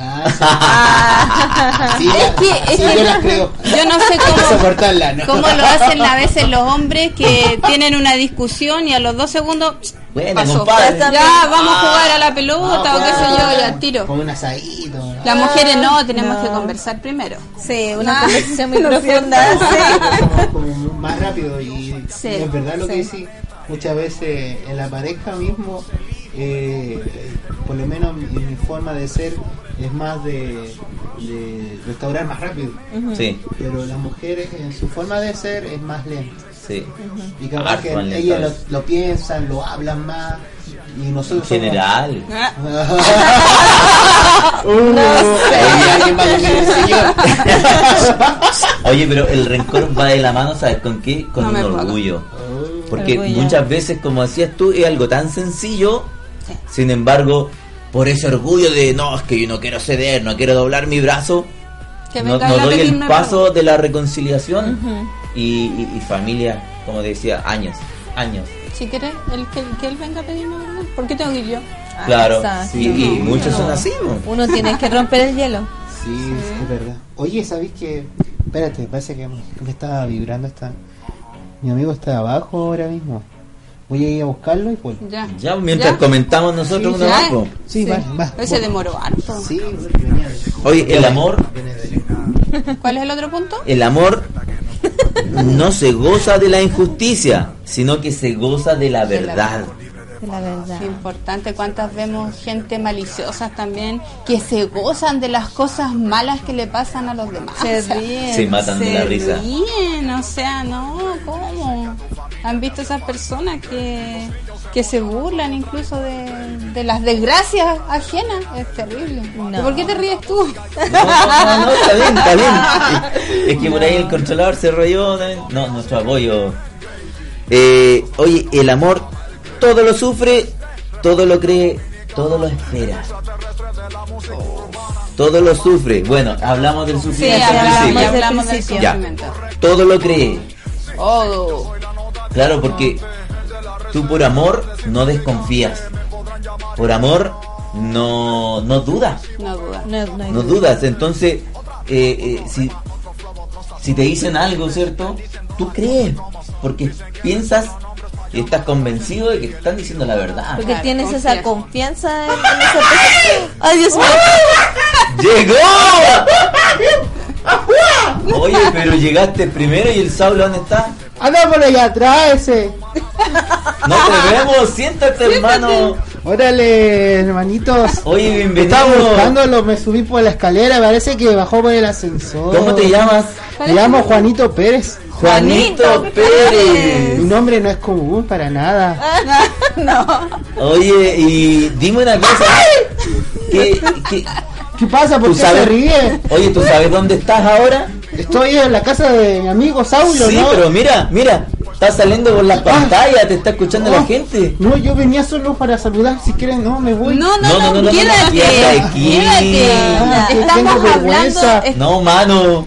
Ah, sí. Sí, Es que- es sí, que yo no- las creo. Yo no sé cómo, soportarla, ¿no? cómo lo hacen a veces los hombres que tienen una discusión y a los dos segundos Bueno, pasó. Ya, vamos a jugar a la pelota o qué sé yo, ya tiro. Con un asadito. ¿no? Las mujeres no, tenemos no. que conversar primero. Sí, una Ah, conversación muy profunda. más rápido y es verdad lo que sí muchas veces en la pareja mismo eh, por lo menos mi, mi forma de ser es más de, de restaurar más rápido Sí, pero las mujeres en su forma de ser es más lenta sí. y capaz que ellas lo, lo piensan lo hablan más y nosotros General. Uh, ahí alguien va a venir el señor. Oye, pero el rencor va de la mano, ¿sabes con qué? Con No un orgullo. Porque Orgullo. muchas veces, como decías tú, es algo tan sencillo, sin embargo, por ese orgullo de no, es que yo no quiero ceder, no quiero doblar mi brazo, Que no, doy el paso de la reconciliación y, y- y familia, como decía, años, años. Si quieres, él, que, que él venga a pedirme perdón. ¿Por qué tengo que ir yo? Ah, claro, exacto. y, y No, muchos son así. ¿no? Uno tiene que romper el hielo. Sí, es verdad. Oye, ¿sabéis que? Espérate, parece que me, que me estaba vibrando esta. Mi amigo está abajo ahora mismo. Voy a ir a buscarlo y pues. Ya. Ya, mientras ¿Ya? comentamos nosotros Sí, una sí. va, va. Se demoró harto. Sí, Oye, el amor, ¿Cuál es el otro punto? el amor no se goza de la injusticia, sino que se goza De la verdad. De la verdad. Qué importante, cuántas vemos gente maliciosa también que se gozan de las cosas malas que le pasan a los demás. Se O sea, ríen. Se matan de la risa. ríen, o sea, no, ¿cómo? ¿Han visto esas personas que, que se burlan incluso de, de las desgracias ajenas? Es terrible. No. ¿Y por qué te ríes tú? No, no, no, está bien, está bien. Es que por ahí el controlador se rolló. No, nuestro apoyo. Eh, oye, el amor todo lo sufre, todo lo cree, todo lo espera. Todo lo sufre. Bueno, hablamos del Sí, sufrimiento. hablamos, principio. hablamos del principio. Ya. sufrimiento. Todo lo cree. Oh, Claro, porque tú por amor no desconfías. Por amor no, no dudas. no duda. No, no hay no duda. dudas. Entonces, eh, eh, si, si te dicen algo, ¿cierto? Tú crees, porque piensas y estás convencido de que te están diciendo la verdad. Porque Claro, tienes esa confianza en, en esa persona. Ay, Dios mío. ¡Llegó! Oye, pero llegaste primero y el Saulo, ¿dónde está? Anda por allá atrás ese. No te vemos, siéntate, hermano. Órale, hermanitos. Oye, bienvenido. Estaba buscándolo, me subí por la escalera, parece que bajó por el ascensor. ¿Cómo te llamas? Me llamo Juanito Pérez. Juanito Pérez. Mi nombre no es común para nada. Oye, y dime una cosa. ¿Qué, qué, ¿Qué pasa? ¿Por ¿Tú qué sabes? se ríe? Oye, ¿tú sabes dónde estás ahora? Estoy en la casa de mi amigo Saulo, Sí, ¿no? pero mira, mira, estás saliendo por la pantalla, te está escuchando la Oh, gente. No, yo venía solo para saludar. Si quieren, no, me voy. No, no, No, no, no, no, no, quédate, quédate. Ah, Estamos hablando, es- No, mano.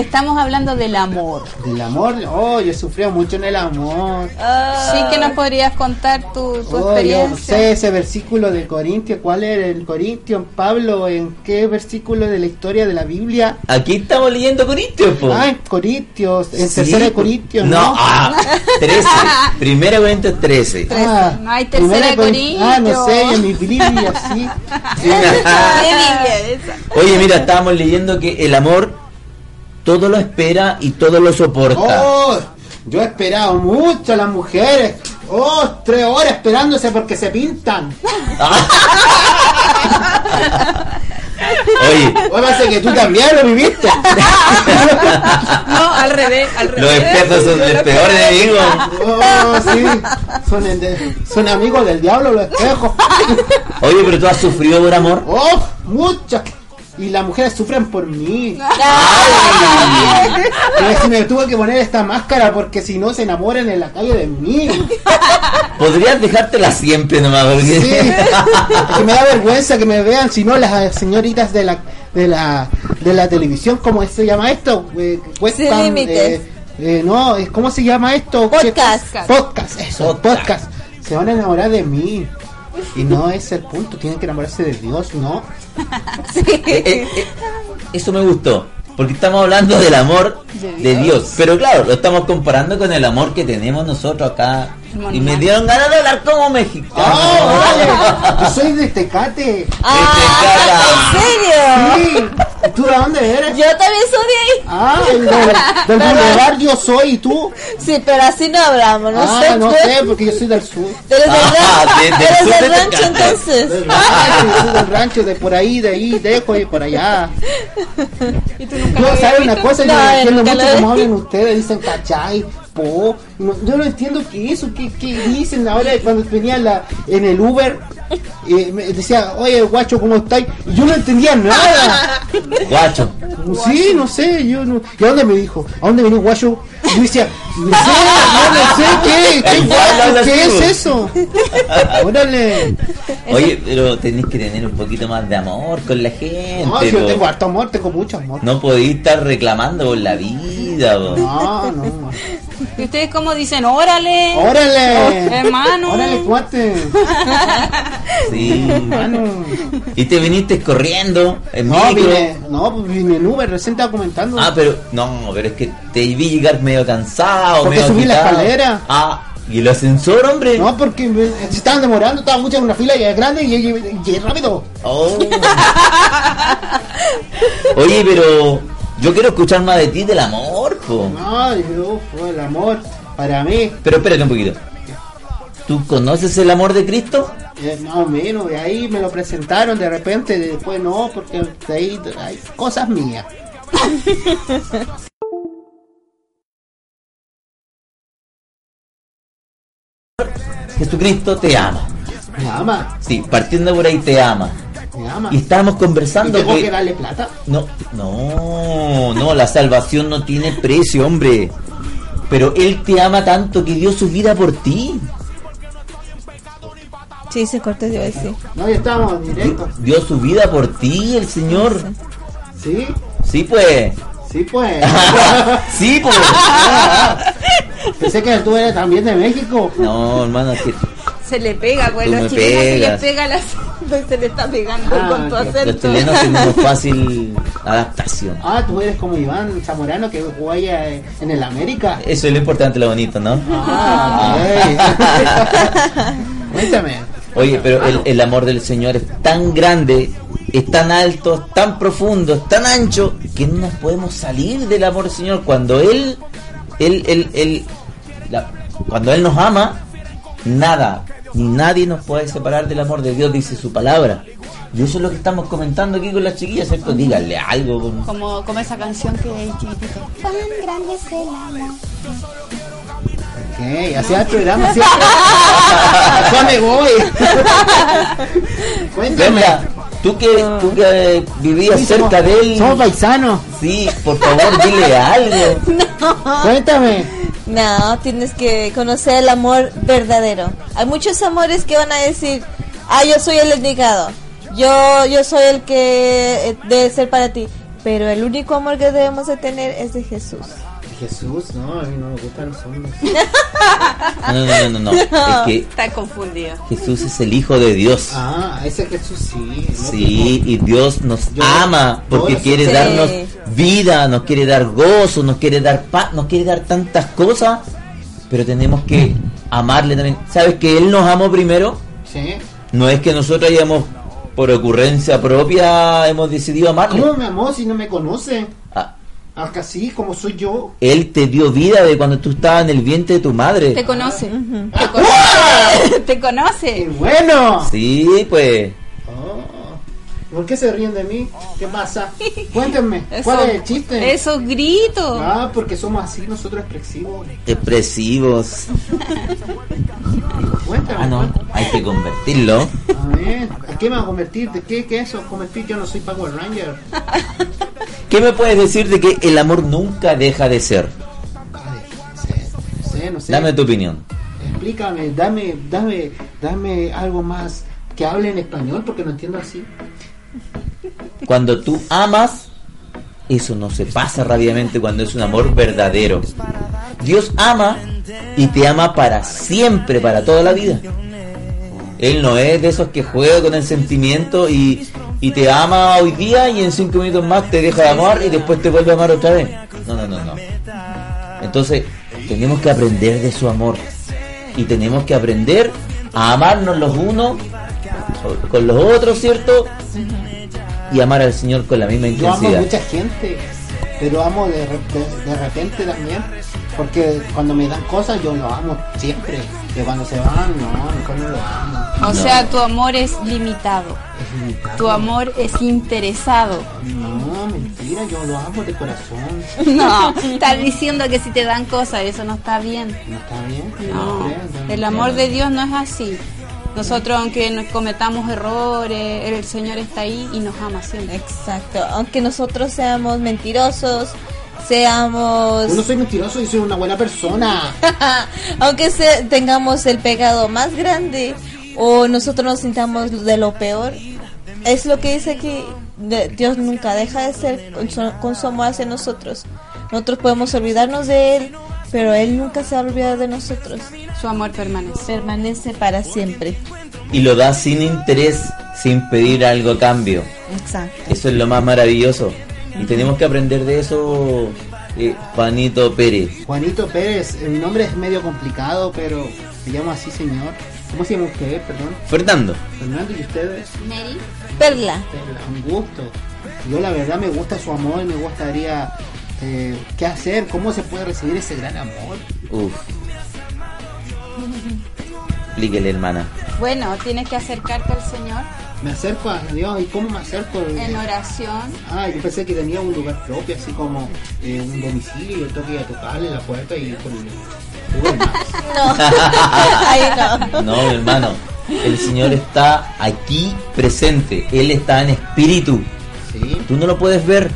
estamos hablando del amor. Del amor, oh, yo sufría mucho en el amor. Sí que nos podrías contar tu, tu Oh, yo experiencia. sé ese versículo de Corintios. ¿Cuál era el Corintio? Pablo, ¿en qué versículo de la historia de la Biblia? Aquí estamos leyendo Corintios, po. Ah, en Corintios, en Sí, tercera de. Corintios, No, ¿no? ah, 13. Primera Corintios 13. Ah, No hay tercera primera de Corin- Ah, no sé, Corintios. en mi Biblia, sí. ¿Qué Biblia es esa? Oye, mira, estábamos leyendo que el amor todo lo espera y todo lo soporta. Oh, yo he esperado mucho a las mujeres. Oh, tres horas esperándose porque se pintan. Oye, O pasa que tú también lo viviste. No, al revés, al revés. los expertos son el peor enemigo. Oh, sí. Son, el- son amigos del diablo los espejos. Oye, pero tú has sufrido por amor. Oh, muchas. Y las mujeres sufren por mí. Pero es que me tuve que poner esta máscara porque si no se enamoran en la calle de mí. Podrías dejártela siempre nomás. Porque... Sí. Es que me da vergüenza que me vean, si no las señoritas de la de la de la televisión, ¿cómo se llama esto? Eh, webcam, Sin límites. eh, eh, no, ¿cómo se llama esto? Podcast. ¿Qué- Podcast, eso, Podcast. podcast. Se van a enamorar de mí. Y no es el punto, tienen que enamorarse de Dios, ¿no? Eh, eh, eh, eso me gustó. Porque estamos hablando del amor de Dios. Pero claro, lo estamos comparando con el amor que tenemos nosotros acá. Y me dieron ganas de hablar como mexicano. ¡Oh, vale! Yo soy de Tecate. Ah, ¿En serio? Sí. ¿Tú de dónde eres? Yo también soy de ahí. Ah, el del, del boulevard yo soy, ¿y tú? Sí, pero así no hablamos, no ah, sé. no tú- sé, porque yo soy del sur. Tú eres del Ah, rancho, de- del eres sur del de rancho Tecate. entonces. Del rancho, yo soy del rancho, de por ahí, de ahí, dejo y por allá. ¿Y tú nunca Yo, ¿sabes una cosa? Yo No, entiendo mucho cómo hablan ustedes, dicen cachai, No, yo no entiendo qué es eso, qué, qué dicen ahora cuando venía en la, en el Uber. eh, me decía, oye, guacho, ¿cómo estáis? Y yo no entendía nada. Guacho. Sí, no sé, yo no. ¿Y a dónde me dijo? ¿A dónde venía guacho? Y yo decía, no sé, no, sé, ¿qué? ¿Qué, guacho ¿qué es eso? Órale. Oye, pero tenés que tener un poquito más de amor con la gente. No, si yo po. tengo harto amor, tengo mucho amor. No podéis estar reclamando por la vida. po. No, no. ¿Y ustedes cómo dicen? ¡Órale! Órale. Hermano. Órale, cuate. Sí. Hermano. Y te viniste corriendo en No, micro. vine, no, pues vine en Uber, recién estaba comentando. Ah, pero no, pero es que te vi llegar medio cansado, Porque medio subí la escalera. Ah, y el ascensor, hombre. No, porque me- se estaban demorando, estaba mucha en una fila y es grande y llegué llegué rápido. Oh. Oye, pero yo quiero escuchar más de ti del amor, po. No, yo, fue el amor para mí. Pero espérate un poquito. ¿Tú conoces el amor de Cristo? Eh, más o menos, de ahí me lo presentaron de repente, después no, porque de ahí hay cosas mías. Jesucristo te ama. Me ama, Sí, partiendo por ahí te ama. Y estábamos ¿Y conversando tengo que... que darle plata? No, no, no, la salvación no tiene precio, hombre. Pero Él te ama tanto que dio su vida por ti. Sí, se cortó, yo decir. No, ya estamos directo. Dio su vida por ti, el Señor. Sí, Sí, pues. sí, pues. sí, pues. Pensé que tú eres también de México. No, hermano, es que Se le pega, pues los chilenos se les pega la se le está pegando Ah, con tu que los acento. chilenos tenemos fácil adaptación. Ah, tú eres como Iván Zamorano que juega eh, en el América. Eso es lo importante, lo bonito, ¿no? Ah, ok. Cuéntame. Oye, pero el, el amor del Señor es tan grande, es tan alto, es tan profundo, es tan ancho, que no nos podemos salir del amor del Señor. Cuando Él, Él, Él, Él, la- cuando Él nos ama, nada, ni nadie nos puede separar del amor de Dios, dice su palabra. Y eso es lo que estamos comentando aquí con las chiquillas, ¿cierto? Díganle algo. con- Como, como esa canción que hay chiquitito. Tan grande es el amor. Ok, hacía el programa. Ya me voy. Cuéntame. Tú que, tú que vivías Sí, cerca somos- de Él, Somos paisanos. sí, por favor, dile algo. Cuéntame. No, tienes que conocer el amor verdadero. Hay muchos amores que van a decir, ah, yo soy el indicado, yo, yo soy el que eh, debe ser para ti. Pero el único amor que debemos de tener es de Jesús. Jesús, no, a mí no me gustan los hombres. No, no, no, no, no. Es que Está confundido. Jesús es el Hijo de Dios. Ah, ese Jesús sí. ¿no? Sí, y Dios nos Yo- ama porque yo- quiere Sí. darnos vida, nos quiere dar gozo, nos quiere dar paz, nos quiere dar tantas cosas, pero tenemos que amarle también. ¿Sabes que Él nos amó primero? Sí. No es que nosotros hayamos, por ocurrencia propia, hemos decidido amarle. ¿Cómo me amó si no me conoce? Ah, Acá sí, como soy yo. Él te dio vida de cuando tú estabas en el vientre de tu madre. Te conoce. Te conoce. Te ¡Qué conoce. bueno! Sí, pues. Oh. ¿Por qué se ríen de mí? ¿Qué pasa? Cuéntenme, ¿cuál Eso- es el chiste? Esos gritos. Ah, porque somos así nosotros expresivos. Expresivos. Cuéntame. Ah, no, hay que convertirlo. A ver, ¿a qué me va a convertir? ¿De qué, qué es eso? Convertir, yo no soy Power Ranger. ¿Qué me puedes decir de que el amor nunca deja de ser? Sé, no sé, no sé. Dame tu opinión. Explícame, dame, dame, dame algo más que hable en español porque no entiendo así. Cuando tú amas, eso no se pasa rápidamente cuando es un amor verdadero. Dios ama y te ama para siempre, para toda la vida. Él no es de esos que juega con el sentimiento y, y te ama hoy día y en cinco minutos más te deja de amar y después te vuelve a amar otra vez. No, no, no, no. Entonces, tenemos que aprender de su amor. Y tenemos que aprender a amarnos los unos con los otros, ¿cierto? Y amar al Señor con la misma Yo amo a intensidad. mucha gente, pero amo de, de, de repente también, porque cuando me dan cosas yo lo amo siempre, que cuando se van, no, mejor no lo amo. O sea, tu amor es limitado. Es limitado. Tu amor es interesado. No, mentira, yo lo amo de corazón. No, estás diciendo que si te dan cosas, eso no está bien. ¿No está bien? No, creo, yo el no amor de Dios no es así. Nosotros, aunque nos cometamos errores, el Señor está ahí y nos ama siempre. Exacto. Aunque nosotros seamos mentirosos, seamos... Yo no soy mentiroso, yo soy una buena persona. aunque se- tengamos el pecado más grande o nosotros nos sintamos de lo peor, es lo que dice que de- Dios nunca deja de ser con su, con su amor hacia nosotros. Nosotros podemos olvidarnos de Él, pero Él nunca se va a olvidar de nosotros. Su amor permanece. Permanece para siempre. Y lo da sin interés, sin pedir algo a cambio. Exacto. Eso es lo más maravilloso. Y tenemos que aprender de eso, eh, Juanito Pérez. Juanito Pérez, eh, mi nombre es medio complicado, pero me llamo así, señor. ¿Cómo se llama usted, perdón? Fernando. Fernando, ¿y ustedes? Perla. Perla, Un gusto. Yo la verdad me gusta su amor y me gustaría eh, qué hacer, cómo se puede recibir ese gran amor. Uf. Explíquele, hermana. Bueno, tienes que acercarte al Señor Me acerco a Dios y cómo me acerco. en oración. Ah, yo pensé que tenía un lugar propio, así como eh, un domicilio, y yo tengo que ir a tocarle la puerta y con. No. Ahí no. No, mi hermano. El Señor está aquí presente. Él está en espíritu. Sí. Tú no lo puedes ver.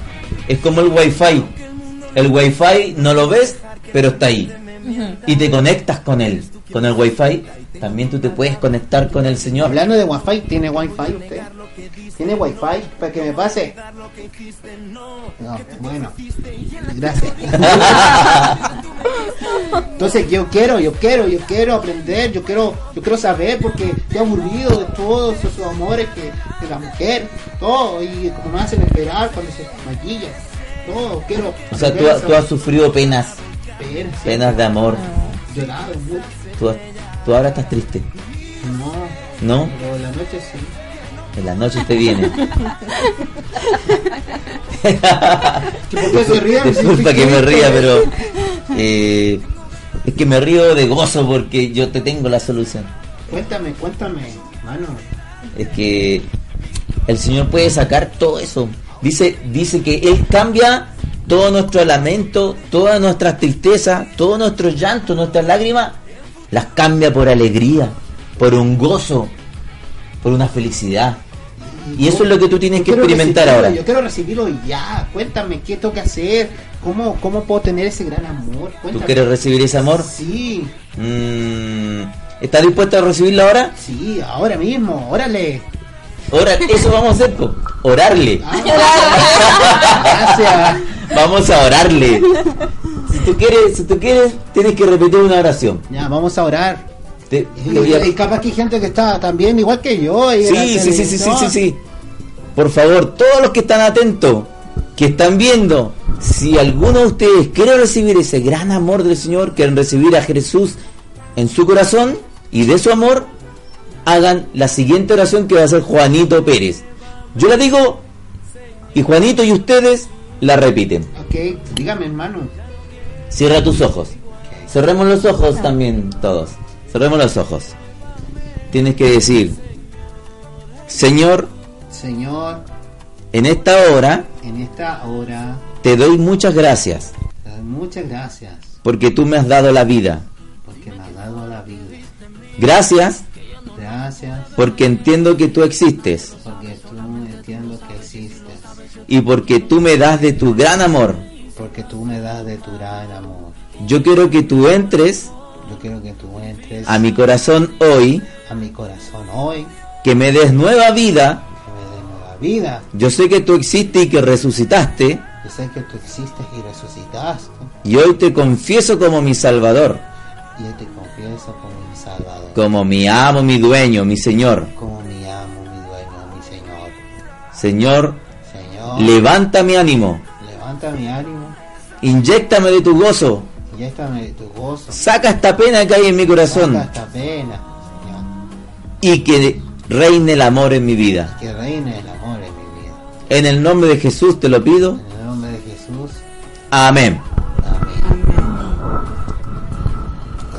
Es como el wifi. El wifi no lo ves, pero está ahí. Y te conectas con él. Con el wifi también tú te puedes conectar con el Señor. Hablando de wifi, ¿tiene wifi usted? ¿Tiene wifi para que me pase? No, bueno, gracias. Entonces yo quiero, yo quiero, yo quiero aprender, yo quiero, yo quiero saber porque estoy aburrido de todos esos amores que de la mujer, todo y como me hacen esperar cuando se maquilla, todo quiero. O sea, tú, tú has sufrido penas, sí, penas de amor. llorado mucho. Tú, tú ahora estás triste, No, ¿no? pero en la noche sí. En la noche te viene. ¿Que ¿Por qué se ríen? Disculpa que me ría, pero eh, es que me río de gozo porque yo te tengo la solución. Cuéntame, cuéntame, mano. Es que el Señor puede sacar todo eso. Dice, dice que Él cambia todo nuestro lamento, todas nuestras tristezas, todo nuestro llanto, nuestras lágrimas, las cambia por alegría, por un gozo, por una felicidad. Y eso es lo que tú tienes que experimentar ahora. Yo quiero recibirlo ya. Cuéntame qué tengo que hacer. ¿Cómo, cómo puedo tener ese gran amor? ¿Tú quieres recibir ese amor? Sí, Mm, ¿Estás dispuesto a recibirlo ahora? sí, ahora mismo. Órale. Ora- eso vamos a hacer, po, orarle. Ah, gracias. Vamos a orarle. Si tú quieres, si tú quieres, tienes que repetir una oración. Ya, vamos a orar. Te- Y, te a- y capaz que hay gente que está también igual que yo. Sí, sí, sí, sí, sí, sí, sí. Por favor, todos los que están atentos, que están viendo, si alguno de ustedes quiere recibir ese gran amor del Señor, quieren recibir a Jesús en su corazón y de su amor, hagan la siguiente oración que va a hacer Juanito Pérez. Yo la digo y Juanito y ustedes la repiten. Ok, dígame, hermano. Cierra tus ojos. Cerremos los ojos también todos. Cerremos los ojos. Tienes que decir, Señor, Señor, en esta hora en esta hora, te doy muchas gracias te doy muchas gracias porque tú me has dado la vida. porque me has dado la vida. Gracias Gracias porque entiendo que tú existes porque tú entiendo que existes, y porque tú me das de tu gran amor. porque tú me das de tu gran amor. Yo quiero que tú entres Yo quiero que tú entres a mi corazón hoy, a mi corazón hoy, que me des nueva vida. que me des nueva vida. Yo sé que tú existes y que resucitaste Yo sé que tú existes y resucitaste, y hoy te confieso como mi Salvador, y yo te confieso como mi Salvador, como mi amo, mi dueño, mi Señor. como mi amo, mi dueño, mi Señor. Señor, Señor, levanta mi ánimo, levanta mi ánimo, inyéctame de tu gozo, inyéctame de tu gozo, saca esta pena que hay en mi corazón saca esta pena, Señor, y que reine el amor en mi vida. que reine el amor en mi vida. En el nombre de Jesús te lo pido. En el nombre de Jesús, Amén. amén.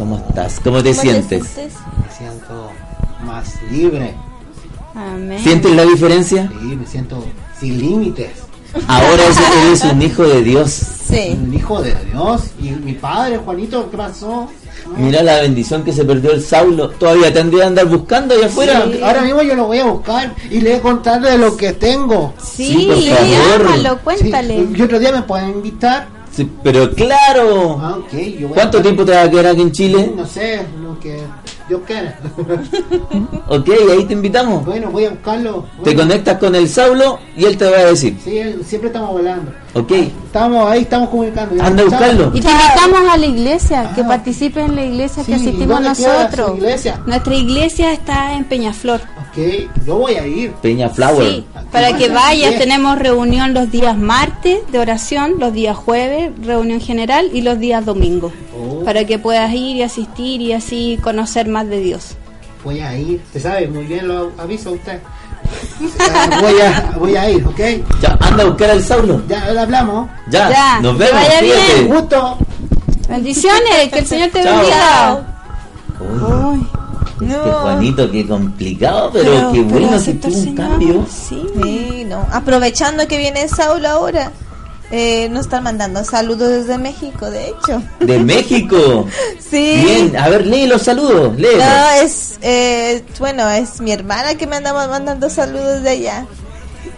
¿Cómo estás? ¿Cómo te ¿Cómo sientes? Me siento más libre, Amén. ¿Sientes la diferencia? sí, me siento sin límites. Ahora eres- eres un hijo de Dios. Sí. Un hijo de Dios. Y mi padre, Juanito, ¿qué pasó? Mira la bendición que se perdió el Saulo. Todavía tendría que andar buscando allá afuera. Sí, ahora mismo yo lo voy a buscar y le voy a contar de lo que tengo. Sí, Sí, por favor. llámalo, cuéntale. Sí, y otro día me pueden invitar. Sí, pero claro. Ah, ok, yo voy ¿Cuánto a... tiempo te va a quedar aquí en Chile? No sé, lo que yo quiera. Ok, ahí te invitamos. bueno, voy a buscarlo. Te conectas con el Saulo y él te va a decir. Sí, siempre estamos volando. Ok, Estamos ahí, estamos comunicando. Anda a buscarlo. Y te invitamos a la iglesia, que Ah. participes en la iglesia que asistimos ¿dónde queda nosotros. Nuestra iglesia está en Peñaflor. Ok, yo voy a ir. Peña Flower. Sí, para que Bien. vayas, tenemos reunión los días martes de oración, los días jueves, reunión general y los días domingos. Oh. Para que puedas ir y asistir y así conocer más de Dios. Voy a ir. Te sabe, muy bien lo aviso a usted. Voy, a, voy a ir, ¿ok? Ya, anda a buscar al Saulo. Ya ahora hablamos. Ya, Ya, nos que vemos. vaya bien. Gusto. Bendiciones, que el Señor te bendiga. Este No. Juanito, qué complicado, pero, qué pero bueno que acepta tuvo un cambio. Sí. Sí, no. Aprovechando que viene Saulo ahora, eh, nos están mandando saludos desde México, de hecho. De México. Sí. Bien, a ver, lee los saludos, lee. No, es, eh, bueno, es mi hermana que me anda mandando saludos de allá.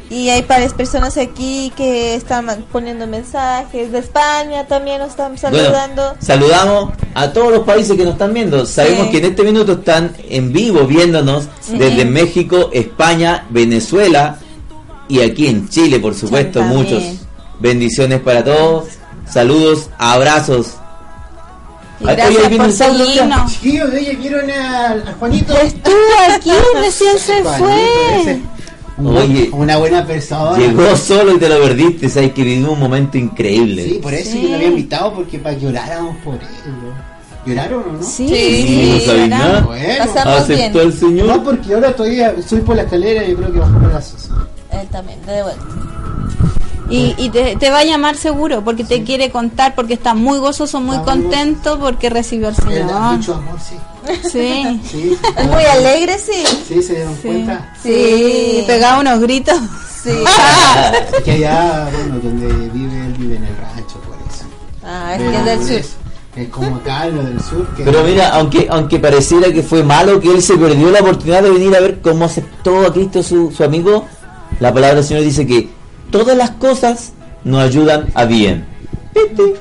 Y hay varias personas aquí que están poniendo mensajes. De España también nos están saludando. Bueno, saludamos a todos los países que nos están viendo. Sabemos Sí. que en este minuto están en vivo viéndonos desde México, España, Venezuela y aquí en Chile, por supuesto, muchos. Bendiciones para todos. Saludos, abrazos. Y gracias oye, por seguirnos. Chiquillos, ¿vieron al, al Juanito? Estuvo aquí, recién se Juanito, fue. Oye. una buena persona. Llegó solo y te lo perdiste. Sabes que vivimos un momento increíble. Sí, por eso Sí. yo lo había invitado, porque para que lloráramos por él. ¿no? ¿Lloraron o no? Sí, Sí, no sabía nada. Bueno. Pasamos bien. Aceptó el Señor. No, porque ahora todavía subí por la escalera y yo creo que bajó pedazos. Él también, de vuelta. Y, y te, te va a llamar seguro porque te quiere contar, porque está muy gozoso, muy Está muy contento porque recibió al Señor. mucho amor, sí. Sí, muy alegre, sí. sí, se dieron sí, cuenta. sí, pegaba unos gritos. Sí. Que allá, bueno, donde vive, él vive en el rancho, por eso. Ah, es Pero que es del sur. eso, Es como acá, lo del sur. Que Pero mira, aunque aunque pareciera que fue malo que él se perdió la oportunidad de venir a ver cómo aceptó a Cristo su, su amigo, la palabra del Señor dice que todas las cosas nos ayudan a bien. ¿Viste?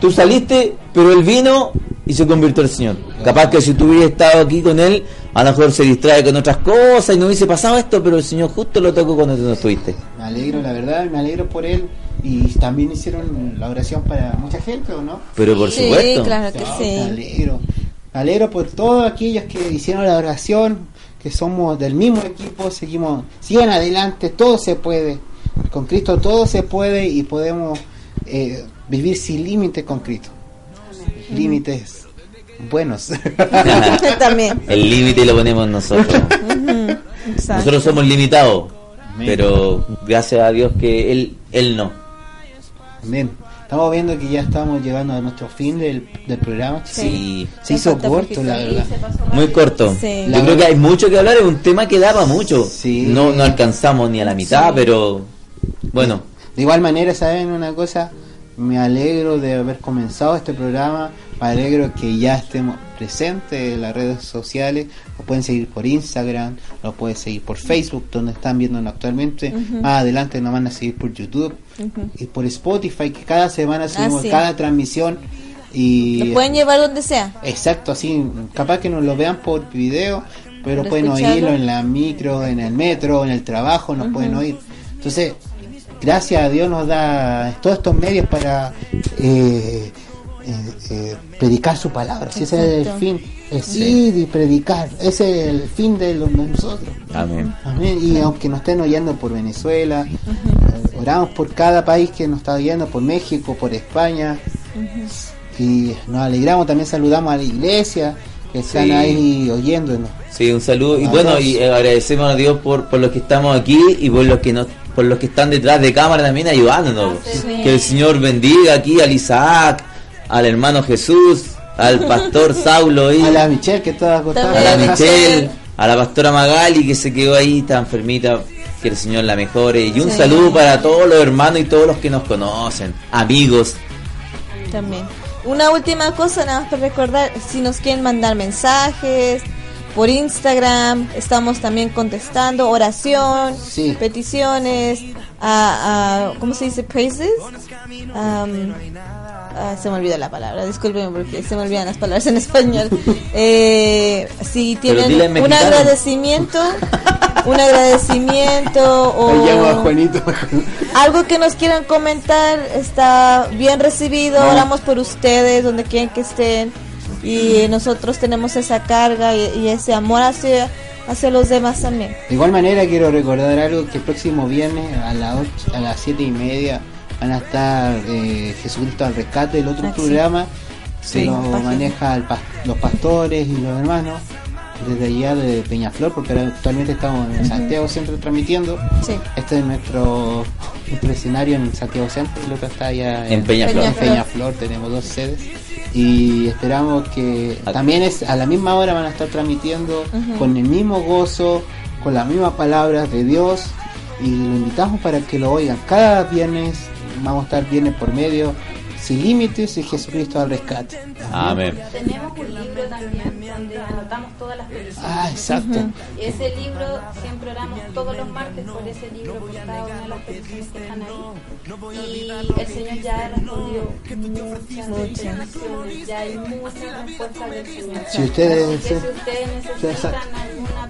Tú saliste, pero él vino y se convirtió al Señor. Capaz que si tú hubieras estado aquí con él, a lo mejor se distrae con otras cosas y no hubiese pasado esto, pero el Señor justo lo tocó cuando tú no estuviste. Me alegro, la verdad, me alegro por él. Y también hicieron la oración para mucha gente, ¿o no? Pero por Sí, supuesto. claro que No, sí. Me alegro. Me alegro por todos aquellos que hicieron la oración, que somos del mismo equipo, seguimos, sigan adelante, todo se puede. Con Cristo todo se puede y podemos eh, vivir sin límites con Cristo. Límites buenos. también. El límite lo ponemos nosotros. Nosotros somos limitados, pero gracias a Dios que él él no. Amén. estamos viendo que ya estamos llegando a nuestro fin del, del programa. Sí. Se hizo corto, la verdad. Muy corto. Sí. Yo creo que hay mucho que hablar, es un tema que daba mucho. Sí. No, no alcanzamos ni a la mitad, pero bueno, De igual manera, ¿saben una cosa? Me alegro de haber comenzado este programa, me alegro que ya estemos presentes en las redes sociales, nos pueden seguir por Instagram, nos pueden seguir por Facebook, donde están viéndonos actualmente, más adelante nos van a seguir por YouTube y por Spotify, que cada semana subimos sí. cada transmisión y... Lo pueden llevar donde sea. Exacto, así, capaz que nos lo vean por video, pero Pero pueden escucharlo. oírlo en la micro, en el metro, en el trabajo, nos pueden oír. Entonces, gracias a Dios nos da todos estos medios para eh, eh, eh, predicar su palabra. Si ese es el fin, es ir y predicar. Ese es el fin de, los- de nosotros. amén. Amén. Y aunque nos estén oyendo por Venezuela, eh, oramos por cada país que nos está oyendo, por México, por España. Y nos alegramos, también saludamos a la iglesia que están Sí. ahí oyéndonos. Sí, un saludo y bueno, y agradecemos a Dios por, por los que estamos aquí y por los que nos, por los que están detrás de cámara también ayudándonos. Que el Señor bendiga aquí al Isaac, al hermano Jesús, al pastor Saulo y A la Michelle que está acostada. a la. Michelle, a la pastora Magali que se quedó ahí tan enfermita, que el Señor la mejore. Y un Sí. saludo para todos los hermanos y todos los que nos conocen, amigos. También. Una última cosa, nada más para recordar, si nos quieren mandar mensajes por Instagram, estamos también contestando oración, Sí. peticiones, a, a- ¿cómo se dice? Praises. Am, ah, se me olvida la palabra, discúlpenme porque se me olvidan las palabras en español. Eh, si tienen un agradecimiento, un agradecimiento o algo que nos quieran comentar está bien recibido. Oramos por ustedes, donde quieran que estén. Y nosotros tenemos esa carga y, y ese amor hacia, hacia los demás también. De igual manera quiero recordar algo que el próximo viernes a las ocho- a las siete y media van a estar eh, Jesucristo al rescate, el otro Ah, sí. programa Sí. que lo Página. maneja el los pastores y los hermanos desde allá de Peñaflor, porque actualmente estamos en Santiago Centro transmitiendo. Sí. Este es nuestro, nuestro escenario en Santiago Centro, el otro está allá En Peñaflor. en Peñaflor, tenemos dos sedes y esperamos que también es a la misma hora van a estar transmitiendo con el mismo gozo, con las mismas palabras de Dios y lo invitamos para que lo oigan. Cada viernes vamos a estar viernes por medio, sin límites y Jesucristo al rescate. Amén. Tenemos un libro también donde anotamos todas las peticiones. Ah, exacto. Ese libro siempre oramos todos los martes por ese libro, por cada una de las peticiones que están ahí. Y el Señor ya ha respondido muchas, muchas peticiones, ya hay muchas respuestas del Señor. Si ustedes- Así que si ustedes necesitan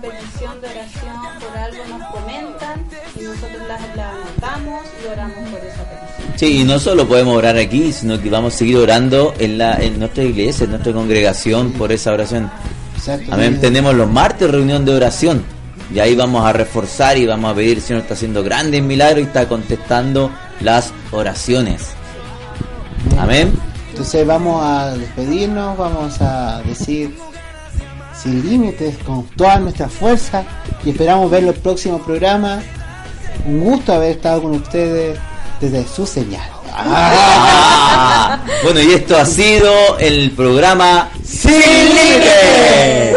petición de oración por algo, nos comentan y nosotros la, la anotamos y oramos por esa petición. Sí, y no solo podemos orar aquí, sino que vamos a seguir orando en, la, en nuestra iglesia, en nuestra congregación por esa oración. Amén. Tenemos los martes reunión de oración. Y ahí vamos a reforzar y vamos a pedir, el Señor está haciendo grandes milagros y está contestando las oraciones. Amén. Entonces vamos a despedirnos, vamos a decir sin límites, con toda nuestra fuerza y esperamos ver los próximos programas. Un gusto haber estado con ustedes desde su señal. Ah, bueno, y esto ha sido el programa Sin Límites.